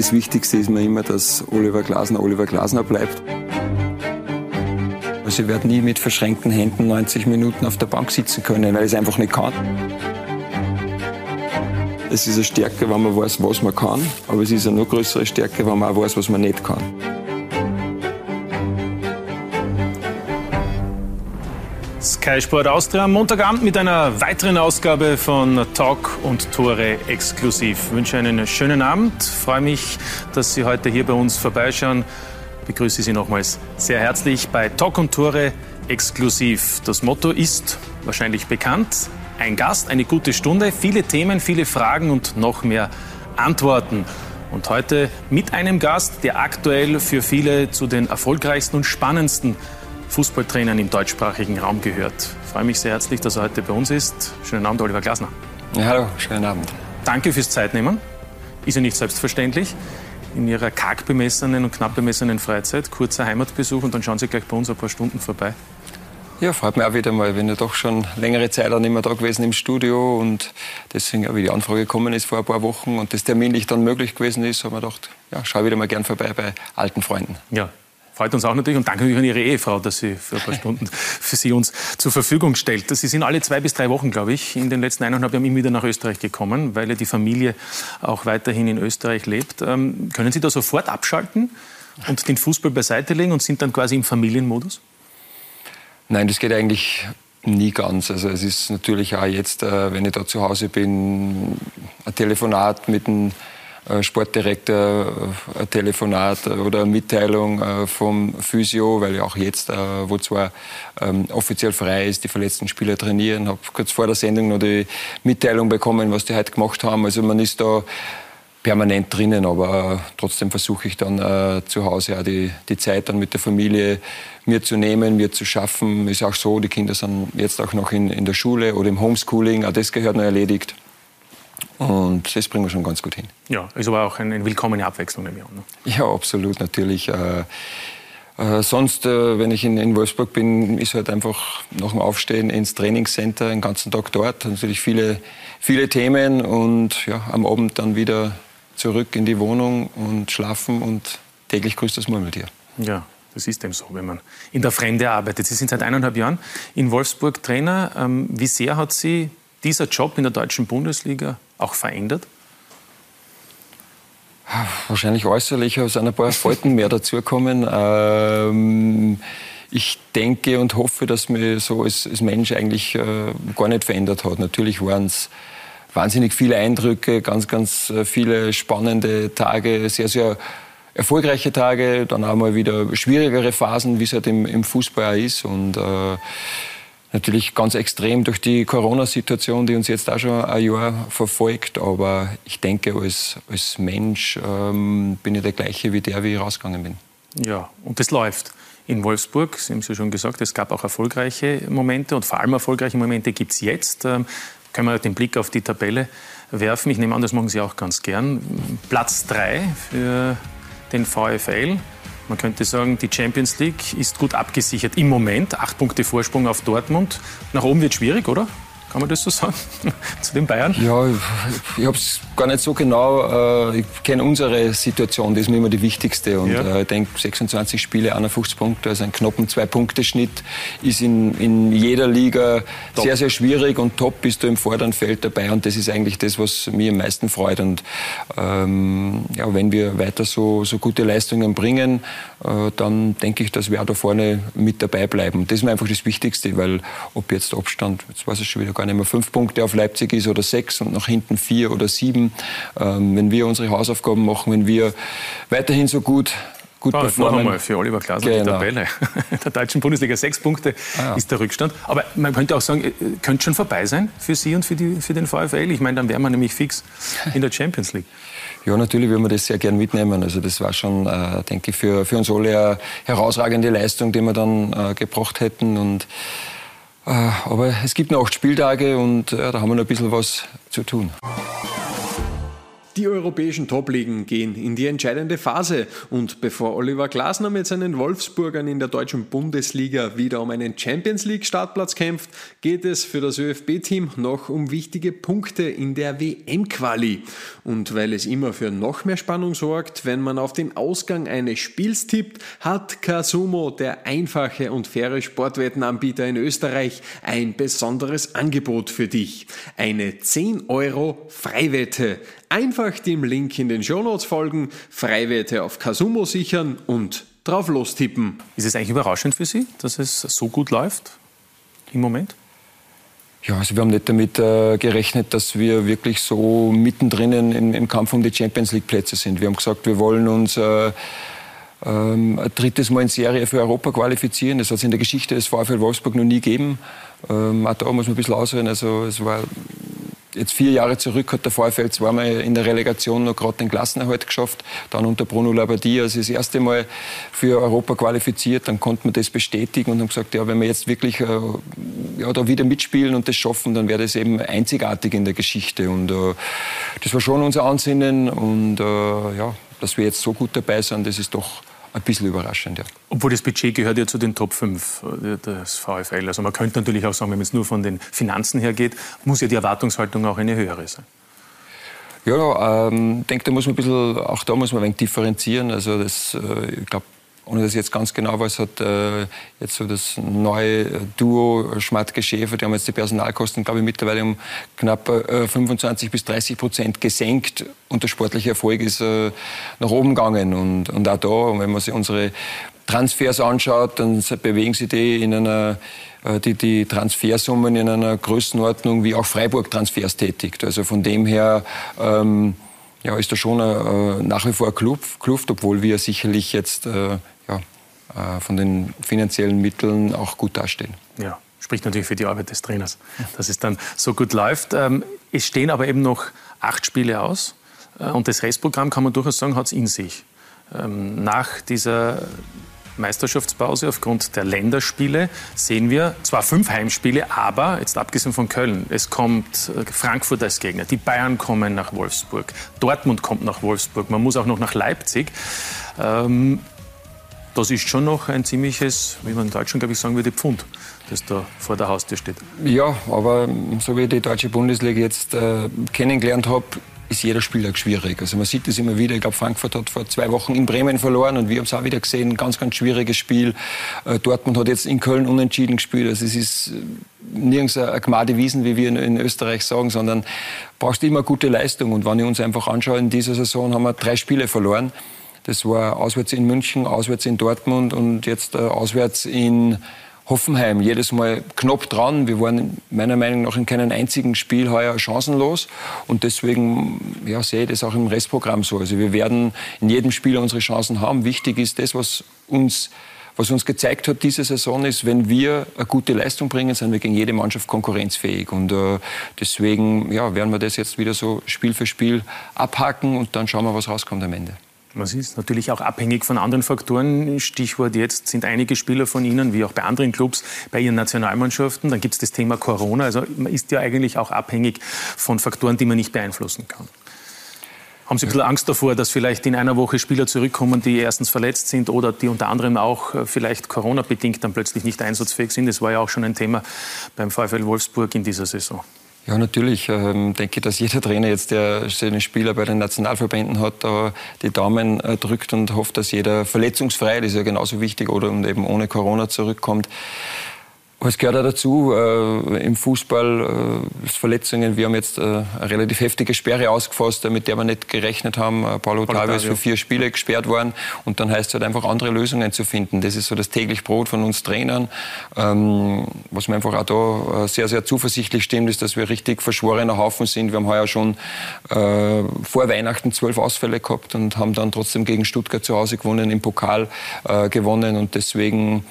das Wichtigste ist mir immer, dass Oliver Glasner Oliver Glasner bleibt. Also ich werde nie mit verschränkten Händen 90 Minuten auf der Bank sitzen können, weil ich es einfach nicht kann. Es ist eine Stärke, wenn man weiß, was man kann, aber es ist eine noch größere Stärke, wenn man auch weiß, was man nicht kann. Sky Sport Austria am Montagabend mit einer weiteren Ausgabe von Talk und Tore exklusiv. Ich wünsche einen schönen Abend. Freue mich, dass Sie heute hier bei uns vorbeischauen. Ich begrüße Sie nochmals sehr herzlich bei Talk und Tore exklusiv. Das Motto ist wahrscheinlich bekannt. Ein Gast, eine gute Stunde, viele Themen, viele Fragen und noch mehr Antworten. Und heute mit einem Gast, der aktuell für viele zu den erfolgreichsten und spannendsten Fußballtrainern im deutschsprachigen Raum gehört. Ich freue mich sehr herzlich, dass er heute bei uns ist. Schönen Abend, Oliver Glasner. Ja, hallo, schönen Abend. Danke fürs Zeitnehmen. Ist ja nicht selbstverständlich. In Ihrer karg bemessenen und knapp bemessenen Freizeit, kurzer Heimatbesuch und dann schauen Sie gleich bei uns ein paar Stunden vorbei. Ja, freut mich auch wieder mal. Ich bin ja doch schon längere Zeit auch nicht mehr da gewesen im Studio und deswegen, wie die Anfrage gekommen ist vor ein paar Wochen und das terminlich dann möglich gewesen ist, habe ich gedacht, ja, schau wieder mal gern vorbei bei alten Freunden. Ja, freut uns auch natürlich und danke natürlich an Ihre Ehefrau, dass sie für ein paar Stunden für Sie uns zur Verfügung stellt. Sie sind alle zwei bis drei Wochen, glaube ich, in den letzten eineinhalb Jahren immer wieder nach Österreich gekommen, weil ja die Familie auch weiterhin in Österreich lebt. Ähm, können Sie da sofort abschalten und den Fußball beiseite legen und sind dann quasi im Familienmodus? Nein, das geht eigentlich nie ganz. Also es ist natürlich auch jetzt, äh, wenn ich da zu Hause bin, ein Telefonat mit einem Sportdirektor äh, ein Telefonat oder eine Mitteilung äh, vom Physio, weil ja auch jetzt, wo zwar ähm, offiziell frei ist, die verletzten Spieler trainieren, habe kurz vor der Sendung noch die Mitteilung bekommen, was die heute gemacht haben. Also man ist da permanent drinnen, aber trotzdem versuche ich dann äh, zu Hause auch die, die Zeit dann mit der Familie mir zu nehmen, mir zu schaffen. Ist auch so, die Kinder sind jetzt auch noch in, in der Schule oder im Homeschooling, auch das gehört noch erledigt. Und das bringen wir schon ganz gut hin. Ja, ist aber auch eine willkommene Abwechslung im Jahr. Ne? Ja, absolut, natürlich. Äh, äh, sonst, äh, wenn ich in, in, Wolfsburg bin, ist halt einfach nach dem Aufstehen ins Trainingscenter, den ganzen Tag dort. Natürlich viele, viele Themen und ja, am Abend dann wieder zurück in die Wohnung und schlafen und täglich grüßt das Murmeltier. Ja, das ist eben so, wenn man in der Fremde arbeitet. Sie sind seit eineinhalb Jahren in Wolfsburg Trainer. Ähm, wie sehr hat Sie dieser Job in der deutschen Bundesliga auch verändert? Wahrscheinlich äußerlich, es sind ein paar Falten mehr dazukommen. Ähm, ich denke und hoffe, dass mir so als, als Mensch eigentlich äh, gar nicht verändert hat. Natürlich waren es wahnsinnig viele Eindrücke, ganz, ganz äh, viele spannende Tage, sehr, sehr erfolgreiche Tage, dann auch mal wieder schwierigere Phasen, wie es halt im, im Fußball ist. Und äh, natürlich ganz extrem durch die Corona-Situation, die uns jetzt auch schon ein Jahr verfolgt. Aber ich denke, als, als Mensch ähm, bin ich der gleiche wie der, wie ich rausgegangen bin. Ja, und das läuft. In Wolfsburg, Sie haben es ja schon gesagt, es gab auch erfolgreiche Momente und vor allem erfolgreiche Momente gibt es jetzt. Ähm, können wir den Blick auf die Tabelle werfen. Ich nehme an, das machen Sie auch ganz gern. Platz 3 für den VfL. Man könnte sagen, die Champions League ist gut abgesichert im Moment. Acht Punkte Vorsprung auf Dortmund. Nach oben wird schwierig, oder? Kann man das so sagen? Zu den Bayern? Ja, ich habe es gar nicht so genau. Äh, ich kenne unsere Situation, das ist mir immer die wichtigste. Und ja. Äh, ich denke, 26 Spiele, 51 Punkte, also ein knappen Zwei-Punkte-Schnitt ist in, in jeder Liga top. sehr, sehr schwierig. Und top bist du im vorderen Feld dabei. Und das ist eigentlich das, was mir am meisten freut. Und ähm, ja, wenn wir weiter so, so gute Leistungen bringen, äh, dann denke ich, dass wir auch da vorne mit dabei bleiben. Das ist mir einfach das Wichtigste, weil ob jetzt Abstand, jetzt weiß ich schon wieder gar nicht mehr, fünf Punkte auf Leipzig ist oder sechs und nach hinten vier oder sieben, ähm, wenn wir unsere Hausaufgaben machen, wenn wir weiterhin so gut gut ah, performen. Noch für Oliver Glasner genau. die Tabelle. Der deutschen Bundesliga sechs Punkte ah, ja. ist der Rückstand. Aber man könnte auch sagen, äh, könnte schon vorbei sein für Sie und für, die, für den VfL. Ich meine, dann wären wir nämlich fix in der Champions League. Ja, natürlich würden wir das sehr gern mitnehmen. Also das war schon, äh, denke ich, für, für uns alle eine herausragende Leistung, die wir dann äh, gebracht hätten. Und, aber es gibt noch acht Spieltage und äh, da haben wir noch ein bisschen was zu tun. Die europäischen Top-Ligen gehen in die entscheidende Phase und bevor Oliver Glasner mit seinen Wolfsburgern in der deutschen Bundesliga wieder um einen Champions League Startplatz kämpft, geht es für das ÖFB-Team noch um wichtige Punkte in der WM-Quali. Und weil es immer für noch mehr Spannung sorgt, wenn man auf den Ausgang eines Spiels tippt, hat Casumo, der einfache und faire Sportwettenanbieter in Österreich, ein besonderes Angebot für dich. Eine 10 Euro Freiwette. Einfach dem Link in den Shownotes folgen, Freiwerte auf Kasumo sichern und drauf lostippen. Ist es eigentlich überraschend für Sie, dass es so gut läuft im Moment? Ja, also wir haben nicht damit äh, gerechnet, dass wir wirklich so mittendrin im, im, Kampf um die Champions League Plätze sind. Wir haben gesagt, wir wollen uns äh, ähm, ein drittes Mal in Serie für Europa qualifizieren. Das hat es in der Geschichte des VfL Wolfsburg noch nie gegeben. Ähm, auch da muss man ein bisschen ausreden. Also es war Jetzt vier Jahre zurück hat der VfL zweimal in der Relegation noch gerade den Klassenerhalt geschafft, dann unter Bruno Labbadia, also das erste Mal für Europa qualifiziert, dann konnte man das bestätigen und haben gesagt, ja, wenn wir jetzt wirklich äh, ja, da wieder mitspielen und das schaffen, dann wäre das eben einzigartig in der Geschichte und äh, das war schon unser Ansinnen und äh, ja, dass wir jetzt so gut dabei sind, das ist doch ein bisschen überraschend. Ja. Obwohl das Budget gehört ja zu den Top 5 äh, des VfL. Also man könnte natürlich auch sagen, wenn es nur von den Finanzen her geht, muss ja die Erwartungshaltung auch eine höhere sein. Ja, ähm, ich denke, da muss man ein bisschen, auch da muss man ein wenig differenzieren. Also das, äh, ich glaube, ohne ich jetzt ganz genau weiß, hat äh, jetzt so das neue Duo Schmatke-Schäfer, die haben jetzt die Personalkosten, glaube ich, mittlerweile um knapp äh, 25 bis 30 Prozent gesenkt und der sportliche Erfolg ist äh, nach oben gegangen. Und, und auch da, wenn man sich unsere Transfers anschaut, dann bewegen sich die in einer äh, die, die Transfersummen in einer Größenordnung wie auch Freiburg Transfers tätigt. Also von dem her ähm, ja, ist da schon äh, nach wie vor eine Kluft, obwohl wir sicherlich jetzt äh, äh, von den finanziellen Mitteln auch gut dastehen. Ja, spricht natürlich für die Arbeit des Trainers, dass es dann so gut läuft. Ähm, es stehen aber eben noch acht Spiele aus äh, und das Restprogramm, kann man durchaus sagen, hat es in sich. Ähm, nach dieser Meisterschaftspause aufgrund der Länderspiele sehen wir zwar fünf Heimspiele, aber jetzt abgesehen von Köln, es kommt äh, Frankfurt als Gegner, die Bayern kommen nach Wolfsburg, Dortmund kommt nach Wolfsburg, man muss auch noch nach Leipzig. Ähm, das ist schon noch ein ziemliches, wie man in Deutschland, glaube ich, sagen würde, Pfund, das da vor der Haustür steht. Ja, aber so wie ich die deutsche Bundesliga jetzt äh, kennengelernt habe, ist jeder Spieltag schwierig. Also man sieht das immer wieder. Ich glaube, Frankfurt hat vor zwei Wochen in Bremen verloren und wir haben es auch wieder gesehen. Ganz, ganz schwieriges Spiel. Äh, Dortmund hat jetzt in Köln unentschieden gespielt. Also es ist äh, nirgends eine Gmade Wiesen, wie wir in Österreich sagen, sondern brauchst immer gute Leistung. Und wenn ich uns einfach anschaue, in dieser Saison haben wir drei Spiele verloren. Das war auswärts in München, auswärts in Dortmund und jetzt äh, auswärts in Hoffenheim jedes Mal knapp dran. Wir waren meiner Meinung nach in keinem einzigen Spiel heuer chancenlos. Und deswegen ja, sehe ich das auch im Restprogramm so. Also wir werden in jedem Spiel unsere Chancen haben. Wichtig ist das, was uns was uns gezeigt hat diese Saison ist, wenn wir eine gute Leistung bringen, sind wir gegen jede Mannschaft konkurrenzfähig. Und äh, deswegen ja, werden wir das jetzt wieder so Spiel für Spiel abhaken und dann schauen wir, was rauskommt am Ende. Man ist natürlich auch abhängig von anderen Faktoren. Stichwort jetzt sind einige Spieler von Ihnen, wie auch bei anderen Clubs, bei Ihren Nationalmannschaften. Dann gibt es das Thema Corona. Also man ist ja eigentlich auch abhängig von Faktoren, die man nicht beeinflussen kann. Haben Sie ein bisschen Angst davor, dass vielleicht in einer Woche Spieler zurückkommen, die erstens verletzt sind oder die unter anderem auch äh, vielleicht Corona-bedingt dann plötzlich nicht einsatzfähig sind? Das war ja auch schon ein Thema beim VfL Wolfsburg in dieser Saison. Ja, natürlich ähm, denke ich, dass jeder Trainer jetzt, der seine Spieler bei den Nationalverbänden hat, da die Daumen äh, drückt und hofft, dass jeder verletzungsfrei, das ist ja genauso wichtig, oder und eben ohne Corona zurückkommt. Es gehört auch dazu, äh, im Fußball äh, Verletzungen. Wir haben jetzt äh, eine relativ heftige Sperre ausgefasst, mit der wir nicht gerechnet haben. Äh, Paulo Ottavio ist für vier Spiele gesperrt worden. Und dann heißt es halt einfach, andere Lösungen zu finden. Das ist so das täglich Brot von uns Trainern. Ähm, was mir einfach auch da äh, sehr, sehr zuversichtlich stimmt, ist, dass wir richtig verschworener Haufen sind. Wir haben heuer schon äh, vor Weihnachten zwölf Ausfälle gehabt und haben dann trotzdem gegen Stuttgart zu Hause gewonnen, im Pokal äh, gewonnen. Und deswegen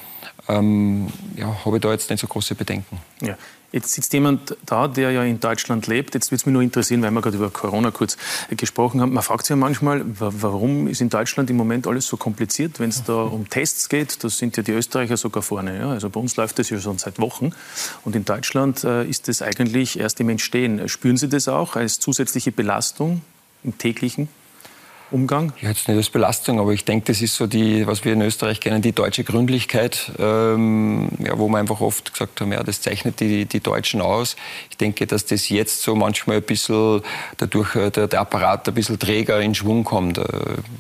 ähm, ja, habe ich da jetzt nicht so große Bedenken. Ja. Jetzt sitzt jemand da, der ja in Deutschland lebt. Jetzt würde es mich nur interessieren, weil wir gerade über Corona kurz gesprochen haben. Man fragt sich ja manchmal, warum ist in Deutschland im Moment alles so kompliziert, wenn es da um Tests geht? Da sind ja die Österreicher sogar vorne. Ja? Also bei uns läuft das ja schon seit Wochen. Und in Deutschland äh, ist das eigentlich erst im Entstehen. Spüren Sie das auch als zusätzliche Belastung im täglichen Umgang? Jetzt nicht als Belastung, aber ich denke, das ist so die, was wir in Österreich kennen, die deutsche Gründlichkeit, ähm, ja, wo wir einfach oft gesagt haben, ja, das zeichnet die, die Deutschen aus. Ich denke, dass das jetzt so manchmal ein bisschen dadurch äh, der, der Apparat ein bisschen träger in Schwung kommt. Äh,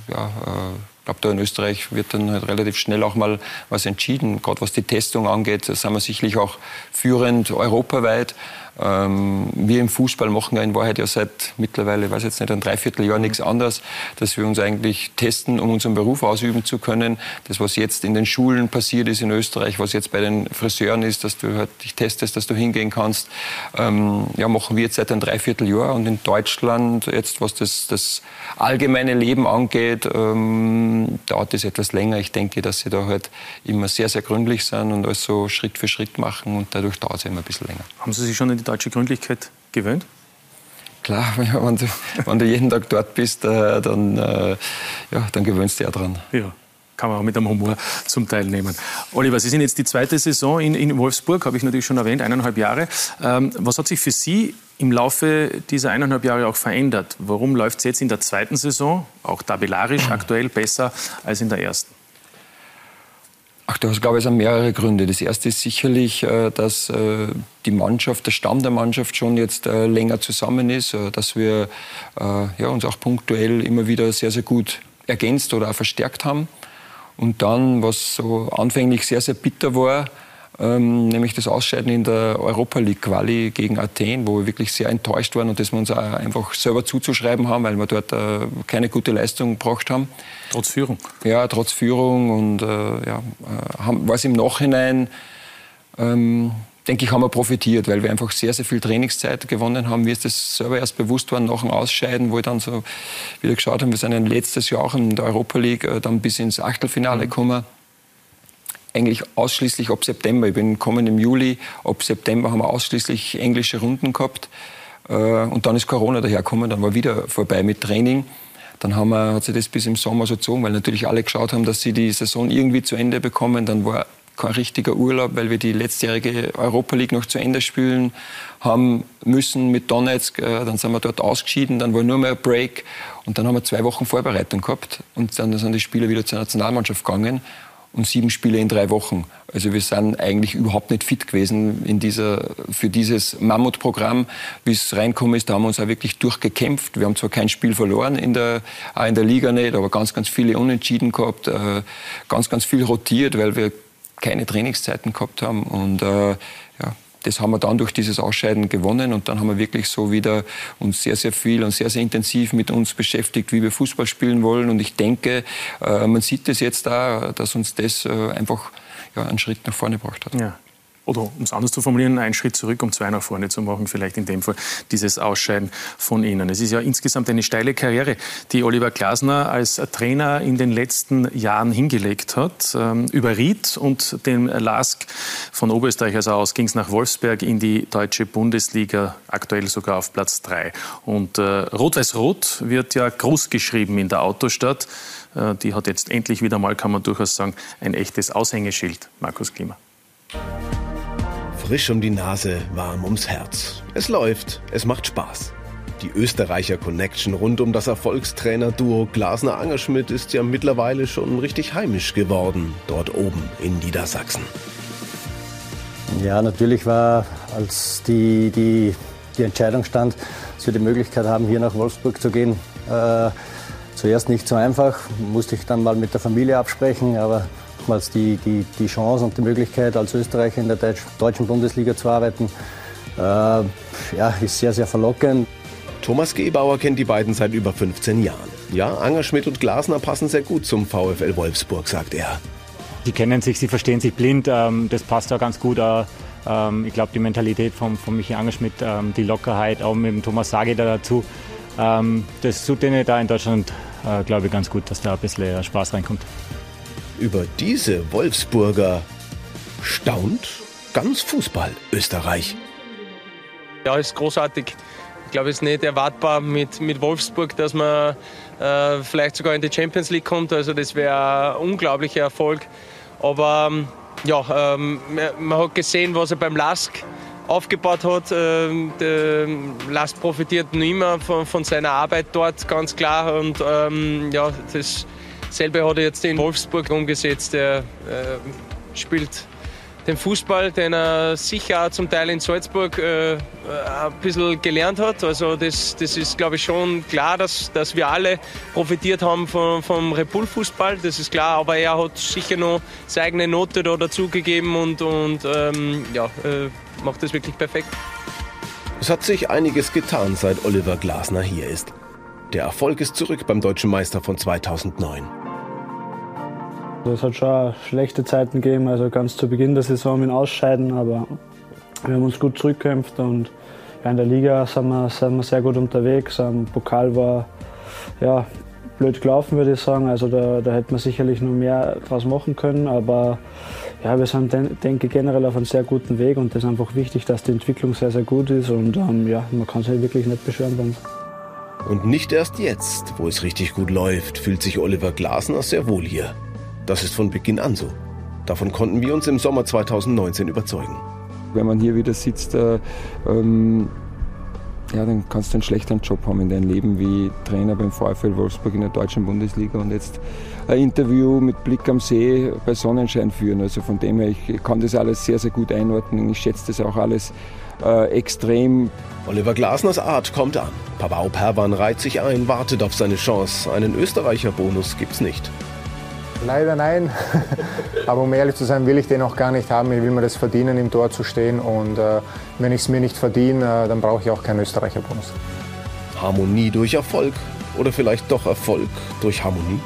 ja, äh, ich glaube, da in Österreich wird dann halt relativ schnell auch mal was entschieden. Gerade was die Testung angeht, da sind wir sicherlich auch führend europaweit. Ähm, wir im Fußball machen ja in Wahrheit ja seit mittlerweile, weiß jetzt nicht, ein Dreivierteljahr nichts anderes, dass wir uns eigentlich testen, um unseren Beruf ausüben zu können. Das, was jetzt in den Schulen passiert ist in Österreich, was jetzt bei den Friseuren ist, dass du halt dich testest, dass du hingehen kannst, ähm, ja, machen wir jetzt seit ein Dreivierteljahr. Und in Deutschland, jetzt was das, das allgemeine Leben angeht, ähm, dauert es etwas länger. Ich denke, dass sie da halt immer sehr, sehr gründlich sind und alles so Schritt für Schritt machen und dadurch dauert es immer ein bisschen länger. Haben Sie sich schon in die deutsche Gründlichkeit gewöhnt? Klar, wenn du, wenn du jeden Tag dort bist, äh, dann, äh, ja, dann gewöhnst du ja dran. Ja kann man auch mit einem Humor zum Teil nehmen. Oliver, Sie sind jetzt die zweite Saison in, in Wolfsburg, habe ich natürlich schon erwähnt, eineinhalb Jahre. Ähm, was hat sich für Sie im Laufe dieser eineinhalb Jahre auch verändert? Warum läuft es jetzt in der zweiten Saison, auch tabellarisch aktuell, besser als in der ersten? Ach, da glaube ich, sind mehrere Gründe. Das erste ist sicherlich, äh, dass äh, die Mannschaft, der Stamm der Mannschaft schon jetzt äh, länger zusammen ist, dass wir ja, uns auch punktuell immer wieder sehr, sehr gut ergänzt oder auch verstärkt haben. Und dann, was so anfänglich sehr, sehr bitter war, ähm, nämlich das Ausscheiden in der Europa League Quali gegen Athen, wo wir wirklich sehr enttäuscht waren und das wir uns auch einfach selber zuzuschreiben haben, weil wir dort äh, keine gute Leistung gebracht haben. Trotz Führung? Ja, trotz Führung und äh, ja, äh, war es im Nachhinein, ähm, denke ich, haben wir profitiert, weil wir einfach sehr, sehr viel Trainingszeit gewonnen haben. Mir ist das selber erst bewusst worden nach dem Ausscheiden, wo wir dann so wieder geschaut haben, wir sind letztes Jahr auch in der Europa League äh, dann bis ins Achtelfinale mhm. Eigentlich ausschließlich ab September. Ich bin gekommen im Juli, ab September haben wir ausschließlich englische Runden gehabt. Äh, und dann ist Corona dahergekommen, dann war wieder vorbei mit Training. Dann haben wir, hat sich das bis im Sommer so gezogen, weil natürlich alle geschaut haben, dass sie die Saison irgendwie zu Ende bekommen. Dann war kein richtiger Urlaub, weil wir die letztjährige Europa League noch zu Ende spielen haben müssen mit Donetsk. Äh, dann sind wir dort ausgeschieden, dann war nur mehr ein Break. Und dann haben wir zwei Wochen Vorbereitung gehabt. Und dann sind die Spieler wieder zur Nationalmannschaft gegangen und sieben Spiele in drei Wochen. Also wir sind eigentlich überhaupt nicht fit gewesen in dieser, für dieses Mammutprogramm. Wie es reinkommen ist, da haben wir uns auch wirklich durchgekämpft. Wir haben zwar kein Spiel verloren, in der, auch in der Liga nicht, aber ganz, ganz viele Unentschieden gehabt, äh, ganz, ganz viel rotiert, weil wir keine Trainingszeiten gehabt haben. Und äh, das haben wir dann durch dieses Ausscheiden gewonnen und dann haben wir wirklich so wieder uns sehr, sehr viel und sehr, sehr intensiv mit uns beschäftigt, wie wir Fußball spielen wollen. Und ich denke, äh, man sieht es jetzt da, dass uns das äh, einfach einen Schritt nach vorne gebracht hat. Ja oder um es anders zu formulieren, einen Schritt zurück, um zwei nach vorne zu machen, vielleicht in dem Fall dieses Ausscheiden von Ihnen. Es ist ja insgesamt eine steile Karriere, die Oliver Glasner als Trainer in den letzten Jahren hingelegt hat. Ähm, über Ried und den Lask von Oberösterreich also aus ging es nach Wolfsberg in die deutsche Bundesliga, aktuell sogar auf Platz drei. Und äh, Rot-Weiß-Rot wird ja groß geschrieben in der Autostadt. Äh, die hat jetzt endlich wieder mal, kann man durchaus sagen, ein echtes Aushängeschild. Markus Klima frisch um die Nase, warm ums Herz. Es läuft, es macht Spaß. Die Österreicher Connection rund um das Erfolgstrainer-Duo Glasner-Angerschmidt ist ja mittlerweile schon richtig heimisch geworden, dort oben in Niedersachsen. Ja, natürlich war, als die, die, die Entscheidung stand, dass wir die Möglichkeit haben, hier nach Wolfsburg zu gehen, äh, zuerst nicht so einfach. Musste ich dann mal mit der Familie absprechen, aber oftmals die, die, die Chance und die Möglichkeit, als Österreicher in der Deutsch, deutschen Bundesliga zu arbeiten, äh, ja, ist sehr, sehr verlockend. Thomas Gebauer kennt die beiden seit über 15 Jahren. Ja, Angerschmidt und Glasner passen sehr gut zum VfL Wolfsburg, sagt er. Sie kennen sich, sie verstehen sich blind, ähm, das passt da ganz gut. Ähm, ich glaube, die Mentalität von, von Michi Angerschmidt, ähm, die Lockerheit, auch mit dem Thomas Sage da dazu, das tut denen da in Deutschland, äh, glaube ich, ganz gut, dass da ein bisschen Spaß reinkommt. Über diese Wolfsburger staunt ganz Fußball Österreich. Ja, ist großartig. Ich glaube, es ist nicht erwartbar mit, mit Wolfsburg, dass man äh, vielleicht sogar in die Champions League kommt. Also das wäre ein unglaublicher Erfolg. Aber ähm, ja, ähm, man hat gesehen, was er beim Lask aufgebaut hat. Ähm, Lars profitiert noch immer von, von, seiner Arbeit dort, ganz klar. Und ähm, ja, dasselbe hat er jetzt in Wolfsburg umgesetzt. Er äh, spielt den Fußball, den er sicher auch zum Teil in Salzburg äh, ein bisschen gelernt hat. Also das, das ist, glaube ich, schon klar, dass, dass wir alle profitiert haben vom, vom Repul-Fußball. Das ist klar, aber er hat sicher noch seine eigene Note da dazugegeben und, und ähm, ja, äh, macht das wirklich perfekt. Es hat sich einiges getan, seit Oliver Glasner hier ist. Der Erfolg ist zurück beim deutschen Meister von 2009. Es hat schon schlechte Zeiten gegeben, also ganz zu Beginn der Saison mit Ausscheiden, aber wir haben uns gut zurückgekämpft und in der Liga sind wir, sind wir sehr gut unterwegs. Am Pokal war ja, blöd gelaufen, würde ich sagen. Also da, da hätte man sicherlich noch mehr draus machen können, aber ja, wir sind, denke ich, generell auf einem sehr guten Weg und es ist einfach wichtig, dass die Entwicklung sehr, sehr gut ist und ähm, ja, man kann sich wirklich nicht beschweren bei uns. Und nicht erst jetzt, wo es richtig gut läuft, fühlt sich Oliver Glasner sehr wohl hier. Das ist von Beginn an so. Davon konnten wir uns im Sommer 2019 überzeugen. Wenn man hier wieder sitzt, äh, ähm, ja, dann kannst du einen schlechteren Job haben in deinem Leben wie Trainer beim VfL Wolfsburg in der deutschen Bundesliga und jetzt ein Interview mit Blick am See bei Sonnenschein führen. Also von dem her, ich kann das alles sehr, sehr gut einordnen. Ich schätze das auch alles äh, extrem. Oliver Glasners Art kommt an. Pavao Perwan reiht sich ein, wartet auf seine Chance. Einen Österreicher Bonus gibt's nicht. Leider nein. Aber um ehrlich zu sein, will ich den auch gar nicht haben. Ich will mir das verdienen, im Tor zu stehen. Und äh, wenn ich es mir nicht verdiene, äh, dann brauche ich auch keinen Österreicher-Bonus. Harmonie durch Erfolg oder vielleicht doch Erfolg durch Harmonie?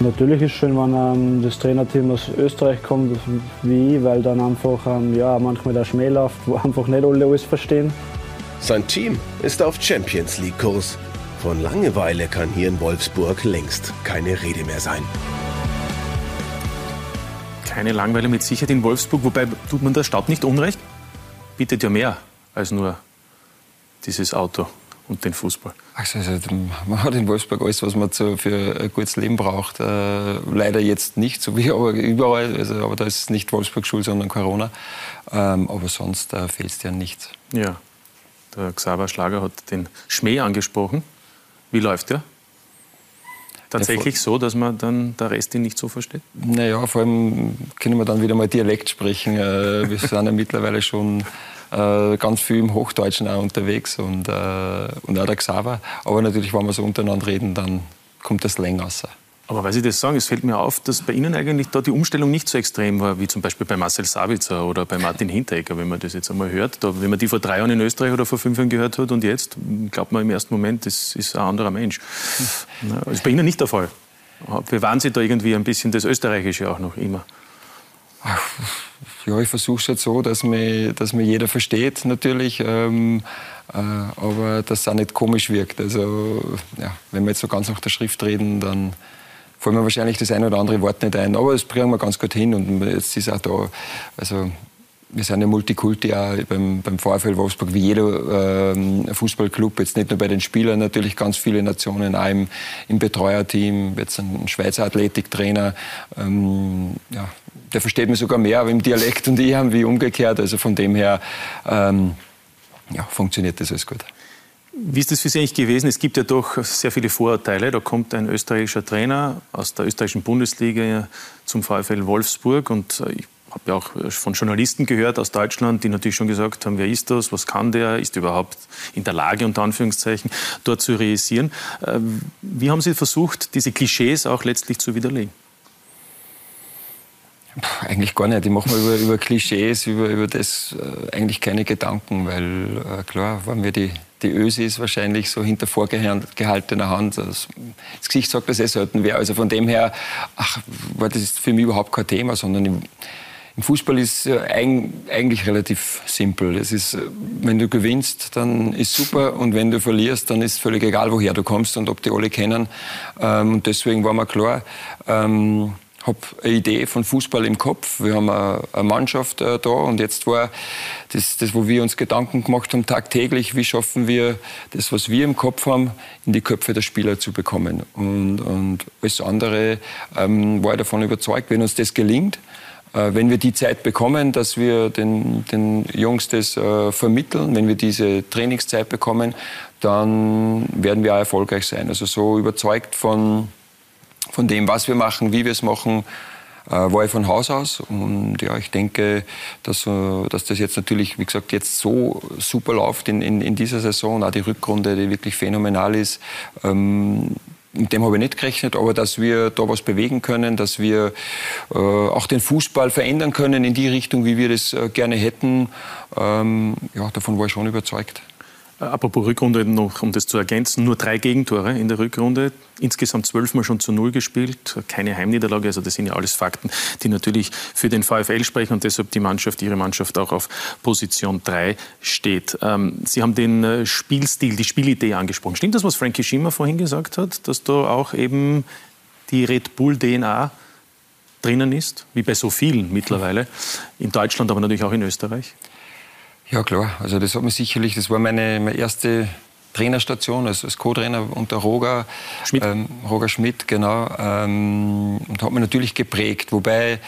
Natürlich ist es schön, wenn ähm, das Trainerteam aus Österreich kommt, wie ich, weil dann einfach ähm, ja, manchmal der Schmäh läuft, wo einfach nicht alle alles verstehen. Sein Team ist auf Champions League-Kurs. Von Langeweile kann hier in Wolfsburg längst keine Rede mehr sein. Keine Langeweile mit Sicherheit in Wolfsburg, wobei tut man der Stadt nicht unrecht? Bietet ja mehr als nur dieses Auto und den Fußball. Also, man hat in Wolfsburg alles, was man für ein gutes Leben braucht. Äh, leider jetzt nicht, so wie aber überall. Also, aber da ist nicht Wolfsburg schuld, sondern Corona. Ähm, aber sonst äh, fehlt es dir an nichts. Ja, der Xaver Schlager hat den Schmäh angesprochen. Wie läuft der? Tatsächlich so, dass man dann der Rest ihn nicht so versteht? Naja, vor allem können wir dann wieder mal Dialekt sprechen. Wir sind ja mittlerweile schon äh, ganz viel im Hochdeutschen auch unterwegs und, äh, und auch der Xaver. Aber natürlich, wenn wir so untereinander reden, dann kommt das länger raus. Aber weil Sie das sagen, es fällt mir auf, dass bei Ihnen eigentlich da die Umstellung nicht so extrem war, wie zum Beispiel bei Marcel Sabitzer oder bei Martin Hinteregger, wenn man das jetzt einmal hört. Da, wenn man die vor drei Jahren in Österreich oder vor fünf Jahren gehört hat und jetzt, glaubt man im ersten Moment, das ist ein anderer Mensch. Das ist bei Ihnen nicht der Fall. Bewahren Sie da irgendwie ein bisschen das Österreichische auch noch immer? Ja, ich versuche es jetzt so, dass mir, dass mir jeder versteht, natürlich. Ähm, äh, aber dass es auch nicht komisch wirkt. Also, ja, wenn wir jetzt so ganz nach der Schrift reden, dann fallen mir wahrscheinlich das eine oder andere Wort nicht ein. Aber das bringen wir ganz gut hin und jetzt ist auch da, also wir sind ja Multikulti auch beim, beim VfL Wolfsburg, wie jeder ähm, Fußballclub, jetzt nicht nur bei den Spielern, natürlich ganz viele Nationen, auch im, im Betreuerteam, jetzt ein Schweizer Athletiktrainer, ähm, ja, der versteht mich sogar mehr im Dialekt und ich haben wie umgekehrt, also von dem her ähm, ja, funktioniert das alles gut. Wie ist das für Sie eigentlich gewesen? Es gibt ja doch sehr viele Vorurteile. Da kommt ein österreichischer Trainer aus der österreichischen Bundesliga zum VfL Wolfsburg und äh, ich habe ja auch von Journalisten gehört aus Deutschland, die natürlich schon gesagt haben, wer ist das, was kann der, ist überhaupt in der Lage, unter Anführungszeichen, dort zu realisieren. Äh, wie haben Sie versucht, diese Klischees auch letztlich zu widerlegen? Eigentlich gar nicht. Ich mache mir über, über Klischees, über, über das äh, eigentlich keine Gedanken, weil äh, klar, wenn wir die, die Ösis wahrscheinlich so hinter vorgehaltener Hand, das, das Gesicht sagt das eh selten wer. Also von dem her, ach, war das für mich überhaupt kein Thema, sondern im, im Fußball ist äh, eigentlich relativ simpel. Es ist, äh, wenn du gewinnst, dann ist super und wenn du verlierst, dann ist völlig egal, woher du kommst und ob die alle kennen. Ähm, und deswegen war mir klar, ähm, habe eine Idee von Fußball im Kopf. Wir haben eine, Mannschaft äh, da und jetzt war das, das, wo wir uns Gedanken gemacht haben, tagtäglich, wie schaffen wir das, was wir im Kopf haben, in die Köpfe der Spieler zu bekommen. Und, und alles andere ähm, war ich davon überzeugt, wenn uns das gelingt, äh, wenn wir die Zeit bekommen, dass wir den, den Jungs das äh, vermitteln, wenn wir diese Trainingszeit bekommen, dann werden wir auch erfolgreich sein. Also so überzeugt von, von dem, was wir machen, wie wir es machen, äh, war ich von Haus aus. Und ja, ich denke, dass, äh, dass das jetzt natürlich, wie gesagt, jetzt so super läuft in, in, in dieser Saison, auch die Rückrunde, die wirklich phänomenal ist. Ähm, mit dem habe ich nicht gerechnet, aber dass wir da was bewegen können, dass wir äh, auch den Fußball verändern können in die Richtung, wie wir das äh, gerne hätten, ähm, ja, davon war ich schon überzeugt. Äh, apropos Rückrunde noch, um das zu ergänzen, nur drei Gegentore in der Rückrunde, insgesamt zwölfmal schon zu Null gespielt, keine Heimniederlage, also das sind ja alles Fakten, die natürlich für den VfL sprechen und deshalb die Mannschaft, Ihre Mannschaft auch auf Position 3 steht. Ähm, Sie haben den äh, Spielstil, die Spielidee angesprochen. Stimmt das, was Frankie Schimmer vorhin gesagt hat, dass da auch eben die Red Bull-DNA drinnen ist, wie bei so vielen mittlerweile, in Deutschland, aber natürlich auch in Österreich? Ja, klar. Also das hat mir sicherlich, das war meine, meine erste Trainerstation als, als Co-Trainer unter Roger Schmidt. Ähm, Roger Schmidt, genau. Ähm, und hat mich natürlich geprägt. Wobei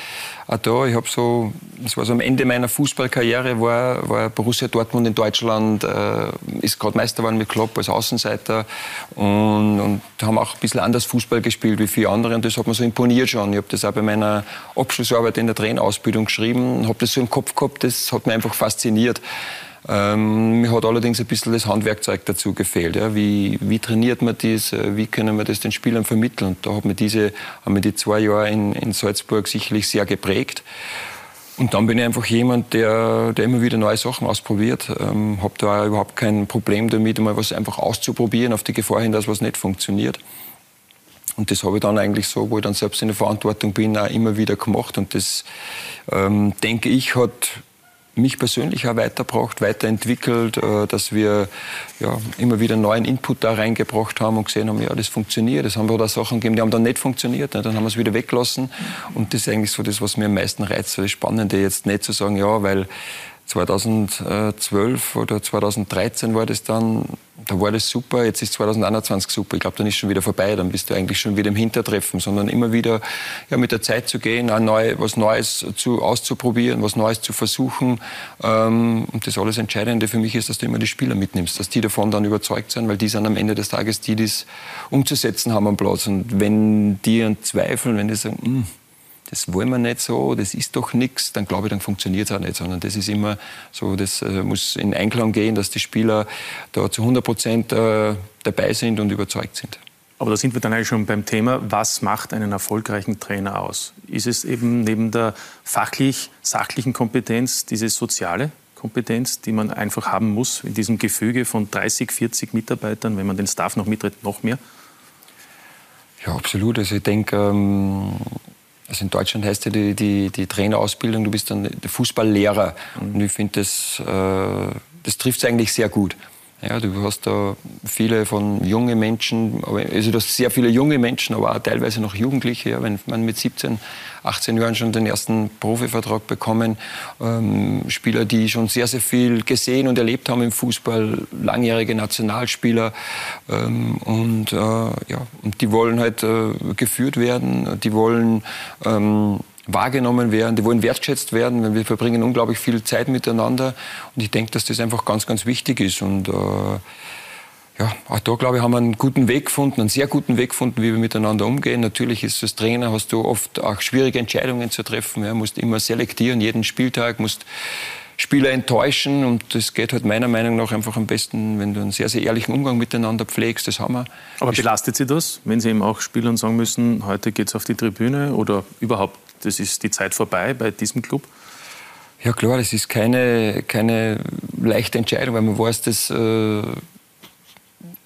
auch da, ich habe so, das war so am Ende meiner Fußballkarriere, war, war Borussia Dortmund in Deutschland, äh, ist gerade Meister geworden mit Klopp als Außenseiter und, und haben auch ein bisschen anders Fußball gespielt wie viele andere und das hat mir so imponiert schon. Ich habe das auch bei meiner Abschlussarbeit in der Trainerausbildung geschrieben, habe das so im Kopf gehabt, das hat mich einfach fasziniert. Ähm, mir hat allerdings ein bisschen das Handwerkzeug dazu gefehlt. Ja. Wie, wie trainiert man das? Äh, wie können wir das den Spielern vermitteln? Da hat mir diese, haben mir die zwei Jahre in, in Salzburg sicherlich sehr geprägt. Und dann bin ich einfach jemand, der, der immer wieder neue Sachen ausprobiert. Ähm, habe da überhaupt kein Problem damit, mal was einfach auszuprobieren, auf die Gefahr hin, dass was nicht funktioniert. Und das habe ich dann eigentlich so, wo ich dann selbst in der Verantwortung bin, auch immer wieder gemacht. Und das, ähm, denke ich, hat mich persönlich auch weitergebracht, weiterentwickelt, äh, dass wir ja, immer wieder neuen Input da reingebracht haben und gesehen haben, ja, das funktioniert. Das haben wir da Sachen gegeben, die haben dann nicht funktioniert. Dann haben wir es wieder weggelassen. Und das ist eigentlich so das, was mir am meisten reizt. Das Spannende jetzt nicht zu sagen, ja, weil 2012 oder 2013 war das dann, da war das super, jetzt ist 2021 super. Ich glaube, dann ist schon wieder vorbei, dann bist du eigentlich schon wieder im Hintertreffen, sondern immer wieder ja, mit der Zeit zu gehen, auch neu, was Neues zu, auszuprobieren, was Neues zu versuchen. Ähm, und das alles Entscheidende für mich ist, dass du immer die Spieler mitnimmst, dass die davon dann überzeugt sind, weil die sind am Ende des Tages die, die es umzusetzen haben am Platz. Und wenn die an zweifeln, wenn die sagen, hm, das wollen wir nicht so, das ist doch nichts, dann glaube ich, dann funktioniert es auch nicht, sondern das ist immer so, das äh, muss in Einklang gehen, dass die Spieler da zu 100 Prozent äh, dabei sind und überzeugt sind. Aber da sind wir dann eigentlich schon beim Thema, was macht einen erfolgreichen Trainer aus? Ist es eben neben der fachlich-sachlichen Kompetenz diese soziale Kompetenz, die man einfach haben muss in diesem Gefüge von 30, 40 Mitarbeitern, wenn man den Staff noch mitritt, noch mehr? Ja, absolut. Also ich denke, ähm, also in Deutschland heißt ja die, die, die Trainerausbildung, du bist dann der Fußballlehrer. Mhm. Und ich finde, das, äh, das trifft es eigentlich sehr gut. Ja, du hast da viele von junge Menschen, also du hast sehr viele junge Menschen, aber auch teilweise noch Jugendliche. Ja, wenn man mit 17, 18 Jahren schon den ersten Profivertrag bekommen, ähm, Spieler, die schon sehr, sehr viel gesehen und erlebt haben im Fußball, langjährige Nationalspieler ähm, und, äh, ja, und die wollen halt äh, geführt werden, die wollen ähm, wahrgenommen werden, die wollen wertschätzt werden, weil wir verbringen unglaublich viel Zeit miteinander. Und ich denke, dass das einfach ganz, ganz wichtig ist. Und äh, ja, auch da, glaube ich, haben wir einen guten Weg gefunden, einen sehr guten Weg gefunden, wie wir miteinander umgehen. Natürlich ist als Trainer, hast du oft auch schwierige Entscheidungen zu treffen. Ja, musst immer selektieren, jeden Spieltag, musst Spieler enttäuschen. Und das geht halt meiner Meinung nach einfach am besten, wenn du einen sehr, sehr ehrlichen Umgang miteinander pflegst. Das haben wir. Aber belastet Sie das, wenn Sie eben auch Spielern sagen müssen, heute geht es auf die Tribüne oder überhaupt das ist die Zeit vorbei bei diesem Club? Ja klar, das ist keine, keine leichte Entscheidung, weil man weiß, dass äh,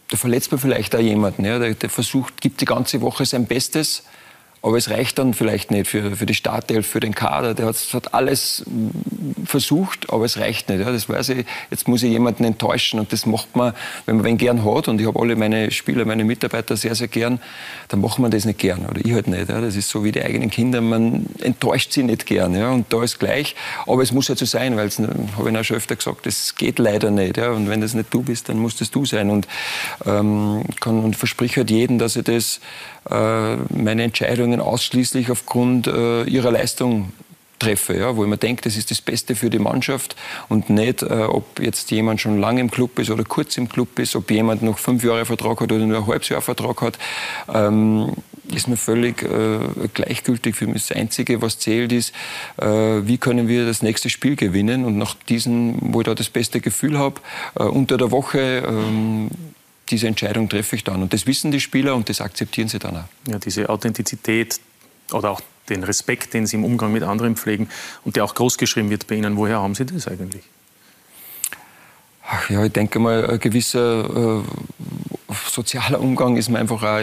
da verletzt man vielleicht auch jemanden. Ja, der, der versucht, gibt die ganze Woche sein Bestes aber es reicht dann vielleicht nicht für, für die Startelf, für den Kader. Der hat, hat alles versucht, aber es reicht nicht. Ja. Das weiß ich. Jetzt muss ich jemanden enttäuschen und das macht man, wenn man wen gern hat und ich habe alle meine Spieler, meine Mitarbeiter sehr, sehr gern, dann macht man das nicht gern oder ich halt nicht. Ja. Das ist so wie die eigenen Kinder, man enttäuscht sie nicht gern. Ja. Und da ist gleich, aber es muss halt so sein, weil es, habe ich auch schon öfter gesagt, das geht leider nicht. Ja. Und wenn das nicht du bist, dann muss das du sein. Und, ähm, kann, und versprich halt jedem, dass ich das, meine Entscheidungen ausschließlich aufgrund äh, ihrer Leistung treffe, ja, wo ich mir denke, das ist das Beste für die Mannschaft und nicht, äh, ob jetzt jemand schon lange im Club ist oder kurz im Club ist, ob jemand noch fünf Jahre Vertrag hat oder nur ein halbes Jahr Vertrag hat. Ähm, ist mir völlig äh, gleichgültig. Für mich das Einzige, was zählt, ist, äh, wie können wir das nächste Spiel gewinnen. Und nach diesem, wo ich da das beste Gefühl habe, äh, unter der Woche, ähm, diese Entscheidung treffe ich dann. Und das wissen die Spieler und das akzeptieren sie dann auch. Ja, diese Authentizität oder auch den Respekt, den Sie im Umgang mit anderen pflegen und der auch großgeschrieben wird bei Ihnen, woher haben Sie das eigentlich? Ach ja, ich denke mal, ein gewisser äh, sozialer Umgang ist mir einfach auch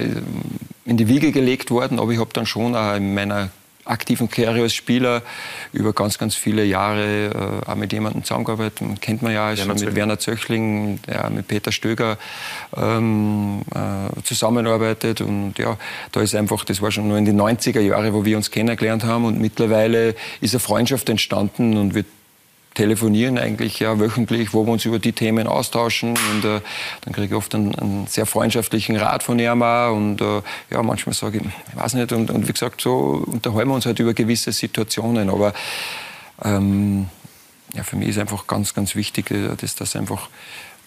in die Wiege gelegt worden, aber ich habe dann schon auch in meiner aktiven Karriere als Spieler über ganz, ganz viele Jahre äh, auch mit jemandem zusammengearbeitet. Kennt man ja also Werner mit Werner Zöchling, der mit Peter Stöger ähm, äh, zusammenarbeitet. Und ja, da ist einfach, das war schon nur in den 90er Jahren, wo wir uns kennengelernt haben. Und mittlerweile ist eine Freundschaft entstanden und wird telefonieren eigentlich ja wöchentlich, wo wir uns über die Themen austauschen. Und äh, dann kriege ich oft einen, einen, sehr freundschaftlichen Rat von auch. Und äh, ja, manchmal sage ich, ich weiß nicht. Und, und wie gesagt, so unterhalten wir uns halt über gewisse Situationen, aber ähm, ja, für mich ist einfach ganz, ganz wichtig, äh, dass das einfach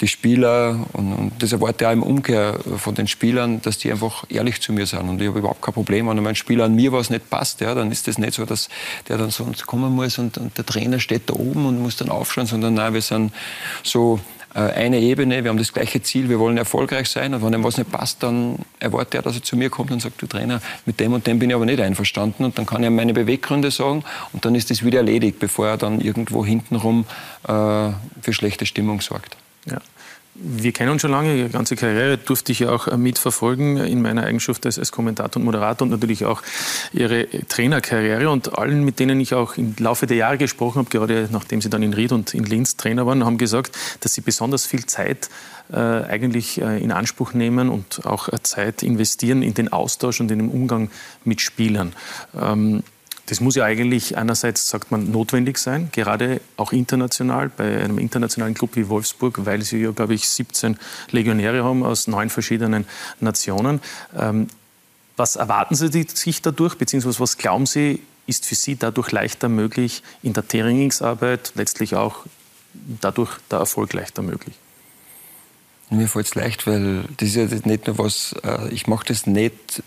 die Spieler und, und das erwarte ich auch im Umkehr von den Spielern, dass die einfach ehrlich zu mir sind. Und ich habe überhaupt kein Problem, wenn ein Spieler an mir was nicht passt, ja, dann ist das nicht so, dass der dann sonst kommen muss und, und der Trainer steht da oben und muss dann aufschauen, sondern nein, wir sind so äh, eine Ebene, wir haben das gleiche Ziel, wir wollen erfolgreich sein und wenn ihm was nicht passt, dann erwartet er, dass er zu mir kommt und sagt, du Trainer, mit dem und dem bin ich aber nicht einverstanden und dann kann er meine Beweggründe sagen und dann ist das wieder erledigt, bevor er dann irgendwo hintenrum äh, für schlechte Stimmung sorgt. Ja. Wir kennen uns schon lange, Ihre ganze Karriere durfte ich ja auch äh, mitverfolgen in meiner Eigenschaft als, als Kommentator und Moderator und natürlich auch Ihre Trainerkarriere. Und allen, mit denen ich auch im Laufe der Jahre gesprochen habe, gerade nachdem Sie dann in Ried und in Linz Trainer waren, haben gesagt, dass Sie besonders viel Zeit äh, eigentlich äh, in Anspruch nehmen und auch äh, Zeit investieren in den Austausch und in den Umgang mit Spielern. Ähm, das muss ja eigentlich einerseits, sagt man, notwendig sein, gerade auch international, bei einem internationalen Club wie Wolfsburg, weil sie ja, glaube ich, 17 Legionäre haben aus neun verschiedenen Nationen. Ähm, was erwarten Sie sich dadurch, beziehungsweise was glauben Sie, ist für Sie dadurch leichter möglich in der Trainingsarbeit, letztlich auch dadurch der Erfolg leichter möglich? Mir fällt es leicht, weil das ist ja nicht nur was, äh, ich mache das nicht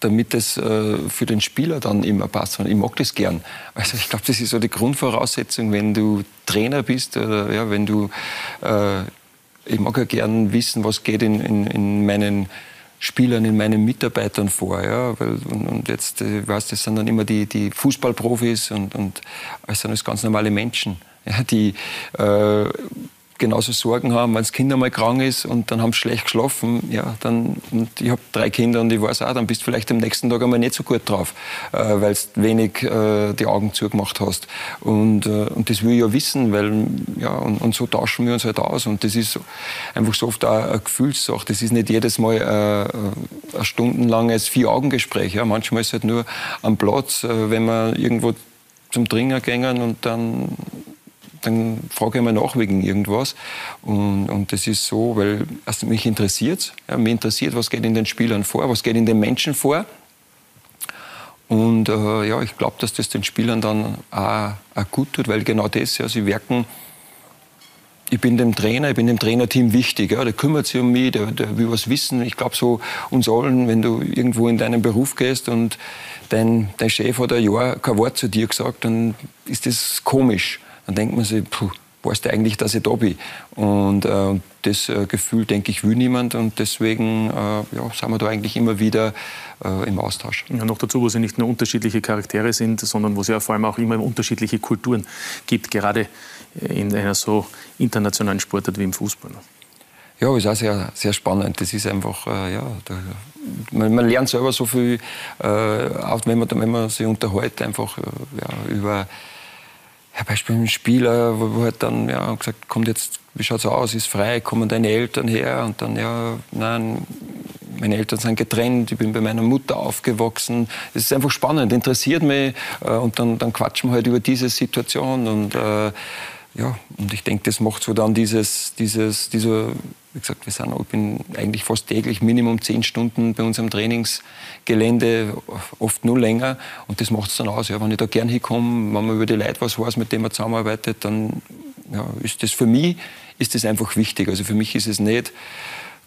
damit es äh, für den Spieler dann immer passt. Und ich mag das gern. Also ich glaube, das ist so die Grundvoraussetzung, wenn du Trainer bist oder ja, wenn du, äh, ich mag ja gern wissen, was geht in, in, in meinen Spielern, in meinen Mitarbeitern vor. Ja? Weil, und, und jetzt, äh, ich weiß, das sind dann immer die, die Fußballprofis und, und es sind das ganz normale Menschen, ja, die äh, genauso Sorgen haben, wenn das Kind einmal krank ist und dann haben sie schlecht geschlafen, ja, dann, und ich habe drei Kinder und ich weiß auch, dann bist du vielleicht am nächsten Tag einmal nicht so gut drauf, äh, weil du wenig äh, die Augen zugemacht hast. Und, äh, und das will ich ja wissen, weil, ja, und, und, so tauschen wir uns halt aus und das ist einfach so oft auch eine Gefühlssache. Das ist nicht jedes Mal äh, ein stundenlanges Vier-Augen-Gespräch. Ja. Manchmal ist es halt nur am Platz, äh, wenn wir irgendwo zum Dringer gängen und dann dann frage ich mal nach wegen irgendwas. Und, und das ist so, weil also mich interessiert ja, Mich interessiert, was geht in den Spielern vor, was geht in den Menschen vor. Und äh, ja, ich glaube, dass das den Spielern dann auch, auch, gut tut, weil genau das, ja, sie wirken, ich bin dem Trainer, ich bin dem Trainerteam wichtig. Ja, der kümmert sich um mich, der, der will was wissen. Ich glaube, so uns allen, wenn du irgendwo in deinen Beruf gehst und dein, dein Chef hat ein Jahr kein Wort zu dir gesagt, dann ist das komisch dann denkt man sich, puh, weißt du eigentlich, dass ich da bin? Und äh, das äh, Gefühl, denke ich, will niemand und deswegen äh, ja, sind wir da eigentlich immer wieder äh, im Austausch. Ja, noch dazu, wo sie nicht nur unterschiedliche Charaktere sind, sondern wo es ja vor allem auch immer unterschiedliche Kulturen gibt, gerade in einer so internationalen Sportart wie im Fußball. Ja, ist auch sehr, sehr spannend. Das ist einfach, äh, ja, da, man, man, lernt selber so viel, äh, auch wenn man, wenn man sich unterhält, einfach ja, über ja, Beispiel ein Spieler, wo, wo halt dann ja, gesagt, kommt jetzt, wie schaut's aus, ist frei, kommen deine Eltern her? Und dann ja, nein, meine Eltern sind getrennt, ich bin bei meiner Mutter aufgewachsen. Es ist einfach spannend, interessiert mich äh, und dann, dann quatschen wir halt über diese Situation. Und äh, ja, und ich denke, das macht so dann dieses, dieses, dieser wie gesagt, wir sind, ich bin eigentlich fast täglich Minimum zehn Stunden bei unserem Trainingsgelände, oft nur länger. Und das macht es dann aus. Ja, wenn ich da gern hinkomme, wenn man über die Leute was weiß, mit denen man zusammenarbeitet, dann ja, ist das für mich ist das einfach wichtig. Also für mich ist es nicht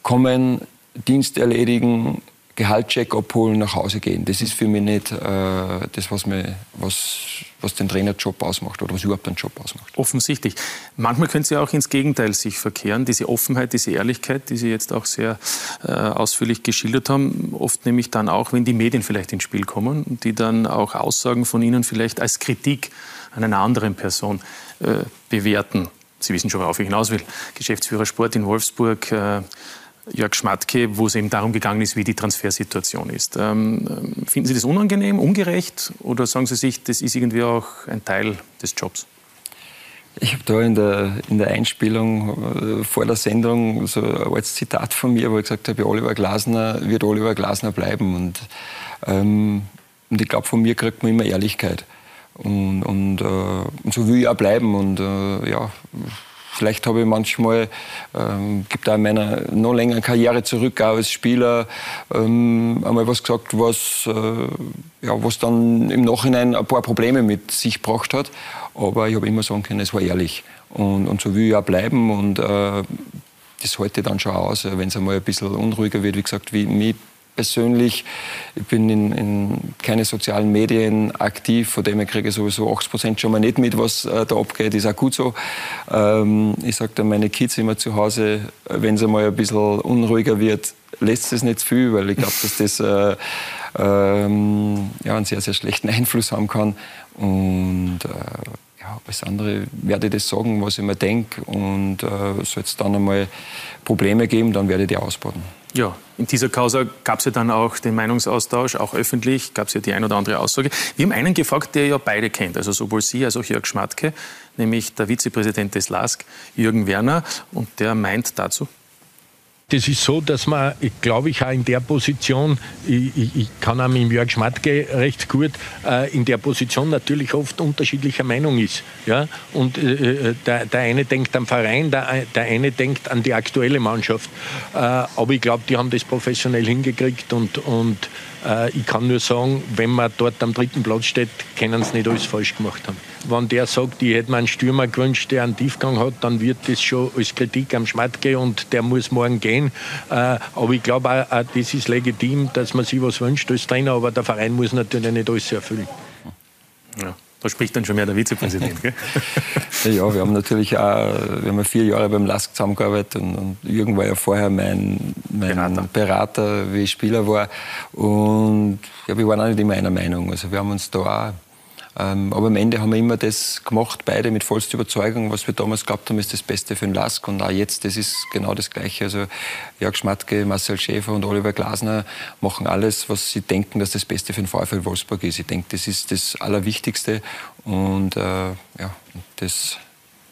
kommen, Dienst erledigen, Gehaltscheck abholen, nach Hause gehen. Das ist für mich nicht äh, das, was, mir, was, was den Trainerjob ausmacht oder was überhaupt einen Job ausmacht. Offensichtlich. Manchmal können Sie auch ins Gegenteil sich verkehren. Diese Offenheit, diese Ehrlichkeit, die Sie jetzt auch sehr äh, ausführlich geschildert haben, oft nämlich dann auch, wenn die Medien vielleicht ins Spiel kommen, die dann auch Aussagen von Ihnen vielleicht als Kritik an einer anderen Person äh, bewerten. Sie wissen schon, worauf ich hinaus will. Geschäftsführer Sport in Wolfsburg. Jörg Schmatke, wo es eben darum gegangen ist, wie die Transfersituation ist. Ähm, ähm, finden Sie das unangenehm, ungerecht oder sagen Sie sich, das ist irgendwie auch ein Teil des Jobs? Ich habe da in der, in der Einspielung äh, vor der Sendung so ein altes Zitat von mir, wo ich gesagt habe, Oliver Glasner wird Oliver Glasner bleiben. Und, ähm, und ich glaube, von mir kriegt man immer Ehrlichkeit. Und, und, äh, und so will ich auch bleiben. Und äh, ja, Vielleicht habe ich manchmal, ähm, gibt auch in meiner noch längeren Karriere zurück, auch als Spieler, ähm, einmal was gesagt, was, äh, ja, was dann im Nachhinein ein paar Probleme mit sich gebracht hat. Aber ich habe immer sagen können, es war ehrlich. Und, und so will ich auch bleiben. Und äh, das halte ich dann schon aus, wenn es einmal ein bisschen unruhiger wird. Wie gesagt, wie mich persönlich. Ich bin in, in keine sozialen Medien aktiv, von dem her kriege ich sowieso 80 Prozent schon mal nicht mit, was äh, da abgeht. Ist auch gut so. Ähm, ich sage dann meine Kids immer zu Hause, wenn es einmal ein bisschen unruhiger wird, lässt es nicht viel, weil ich glaube, dass das äh, ähm, ja, einen sehr, sehr schlechten Einfluss haben kann. Und äh, ja, alles andere werde ich das sagen, was ich mir denke. Und äh, soll es dann einmal Probleme geben, dann werde ich die ausbaden. Ja, in dieser Causa gab es ja dann auch den Meinungsaustausch, auch öffentlich gab es ja die ein oder andere Aussage. Wir haben einen gefragt, der ja beide kennt, also sowohl Sie als auch Jörg Schmatke, nämlich der Vizepräsident des LASK, Jürgen Werner, und der meint dazu. Das ist so, dass man, glaube ich, auch in der Position, ich, ich, kann auch mit Jörg Schmatke recht gut, äh, in der Position natürlich oft unterschiedlicher Meinung ist. Ja? Und äh, äh, der, der eine denkt am Verein, der, der eine denkt an die aktuelle Mannschaft. Äh, aber ich glaube, die haben das professionell hingekriegt und, und ich kann nur sagen, wenn man dort am dritten Platz steht, können sie nicht alles falsch gemacht haben. Wenn der sagt, ich hätte mir einen Stürmer gewünscht, der einen Tiefgang hat, dann wird das schon als Kritik am Schmatke und der muss morgen gehen. Äh, aber ich glaube auch, auch, das ist legitim, dass man sich was wünscht als Trainer, aber der Verein muss natürlich nicht alles erfüllen. Ja. Da spricht dann schon mehr der Vizepräsident, gell? ja, wir haben natürlich auch, wir haben vier Jahre beim LASK zusammengearbeitet und, und Jürgen war ja vorher mein, mein Berater. Berater. wie ich Spieler war. Und ja, wir waren auch nicht immer einer Meinung. Also wir haben uns da auch aber am Ende haben wir immer das gemacht, beide mit vollster Überzeugung. Was wir damals gehabt haben, ist das Beste für den Lask. Und auch jetzt, das ist genau das Gleiche. Also Jörg Schmatke, Marcel Schäfer und Oliver Glasner machen alles, was sie denken, dass das Beste für den VfL Wolfsburg ist. Ich denke, das ist das Allerwichtigste. Und äh, ja, das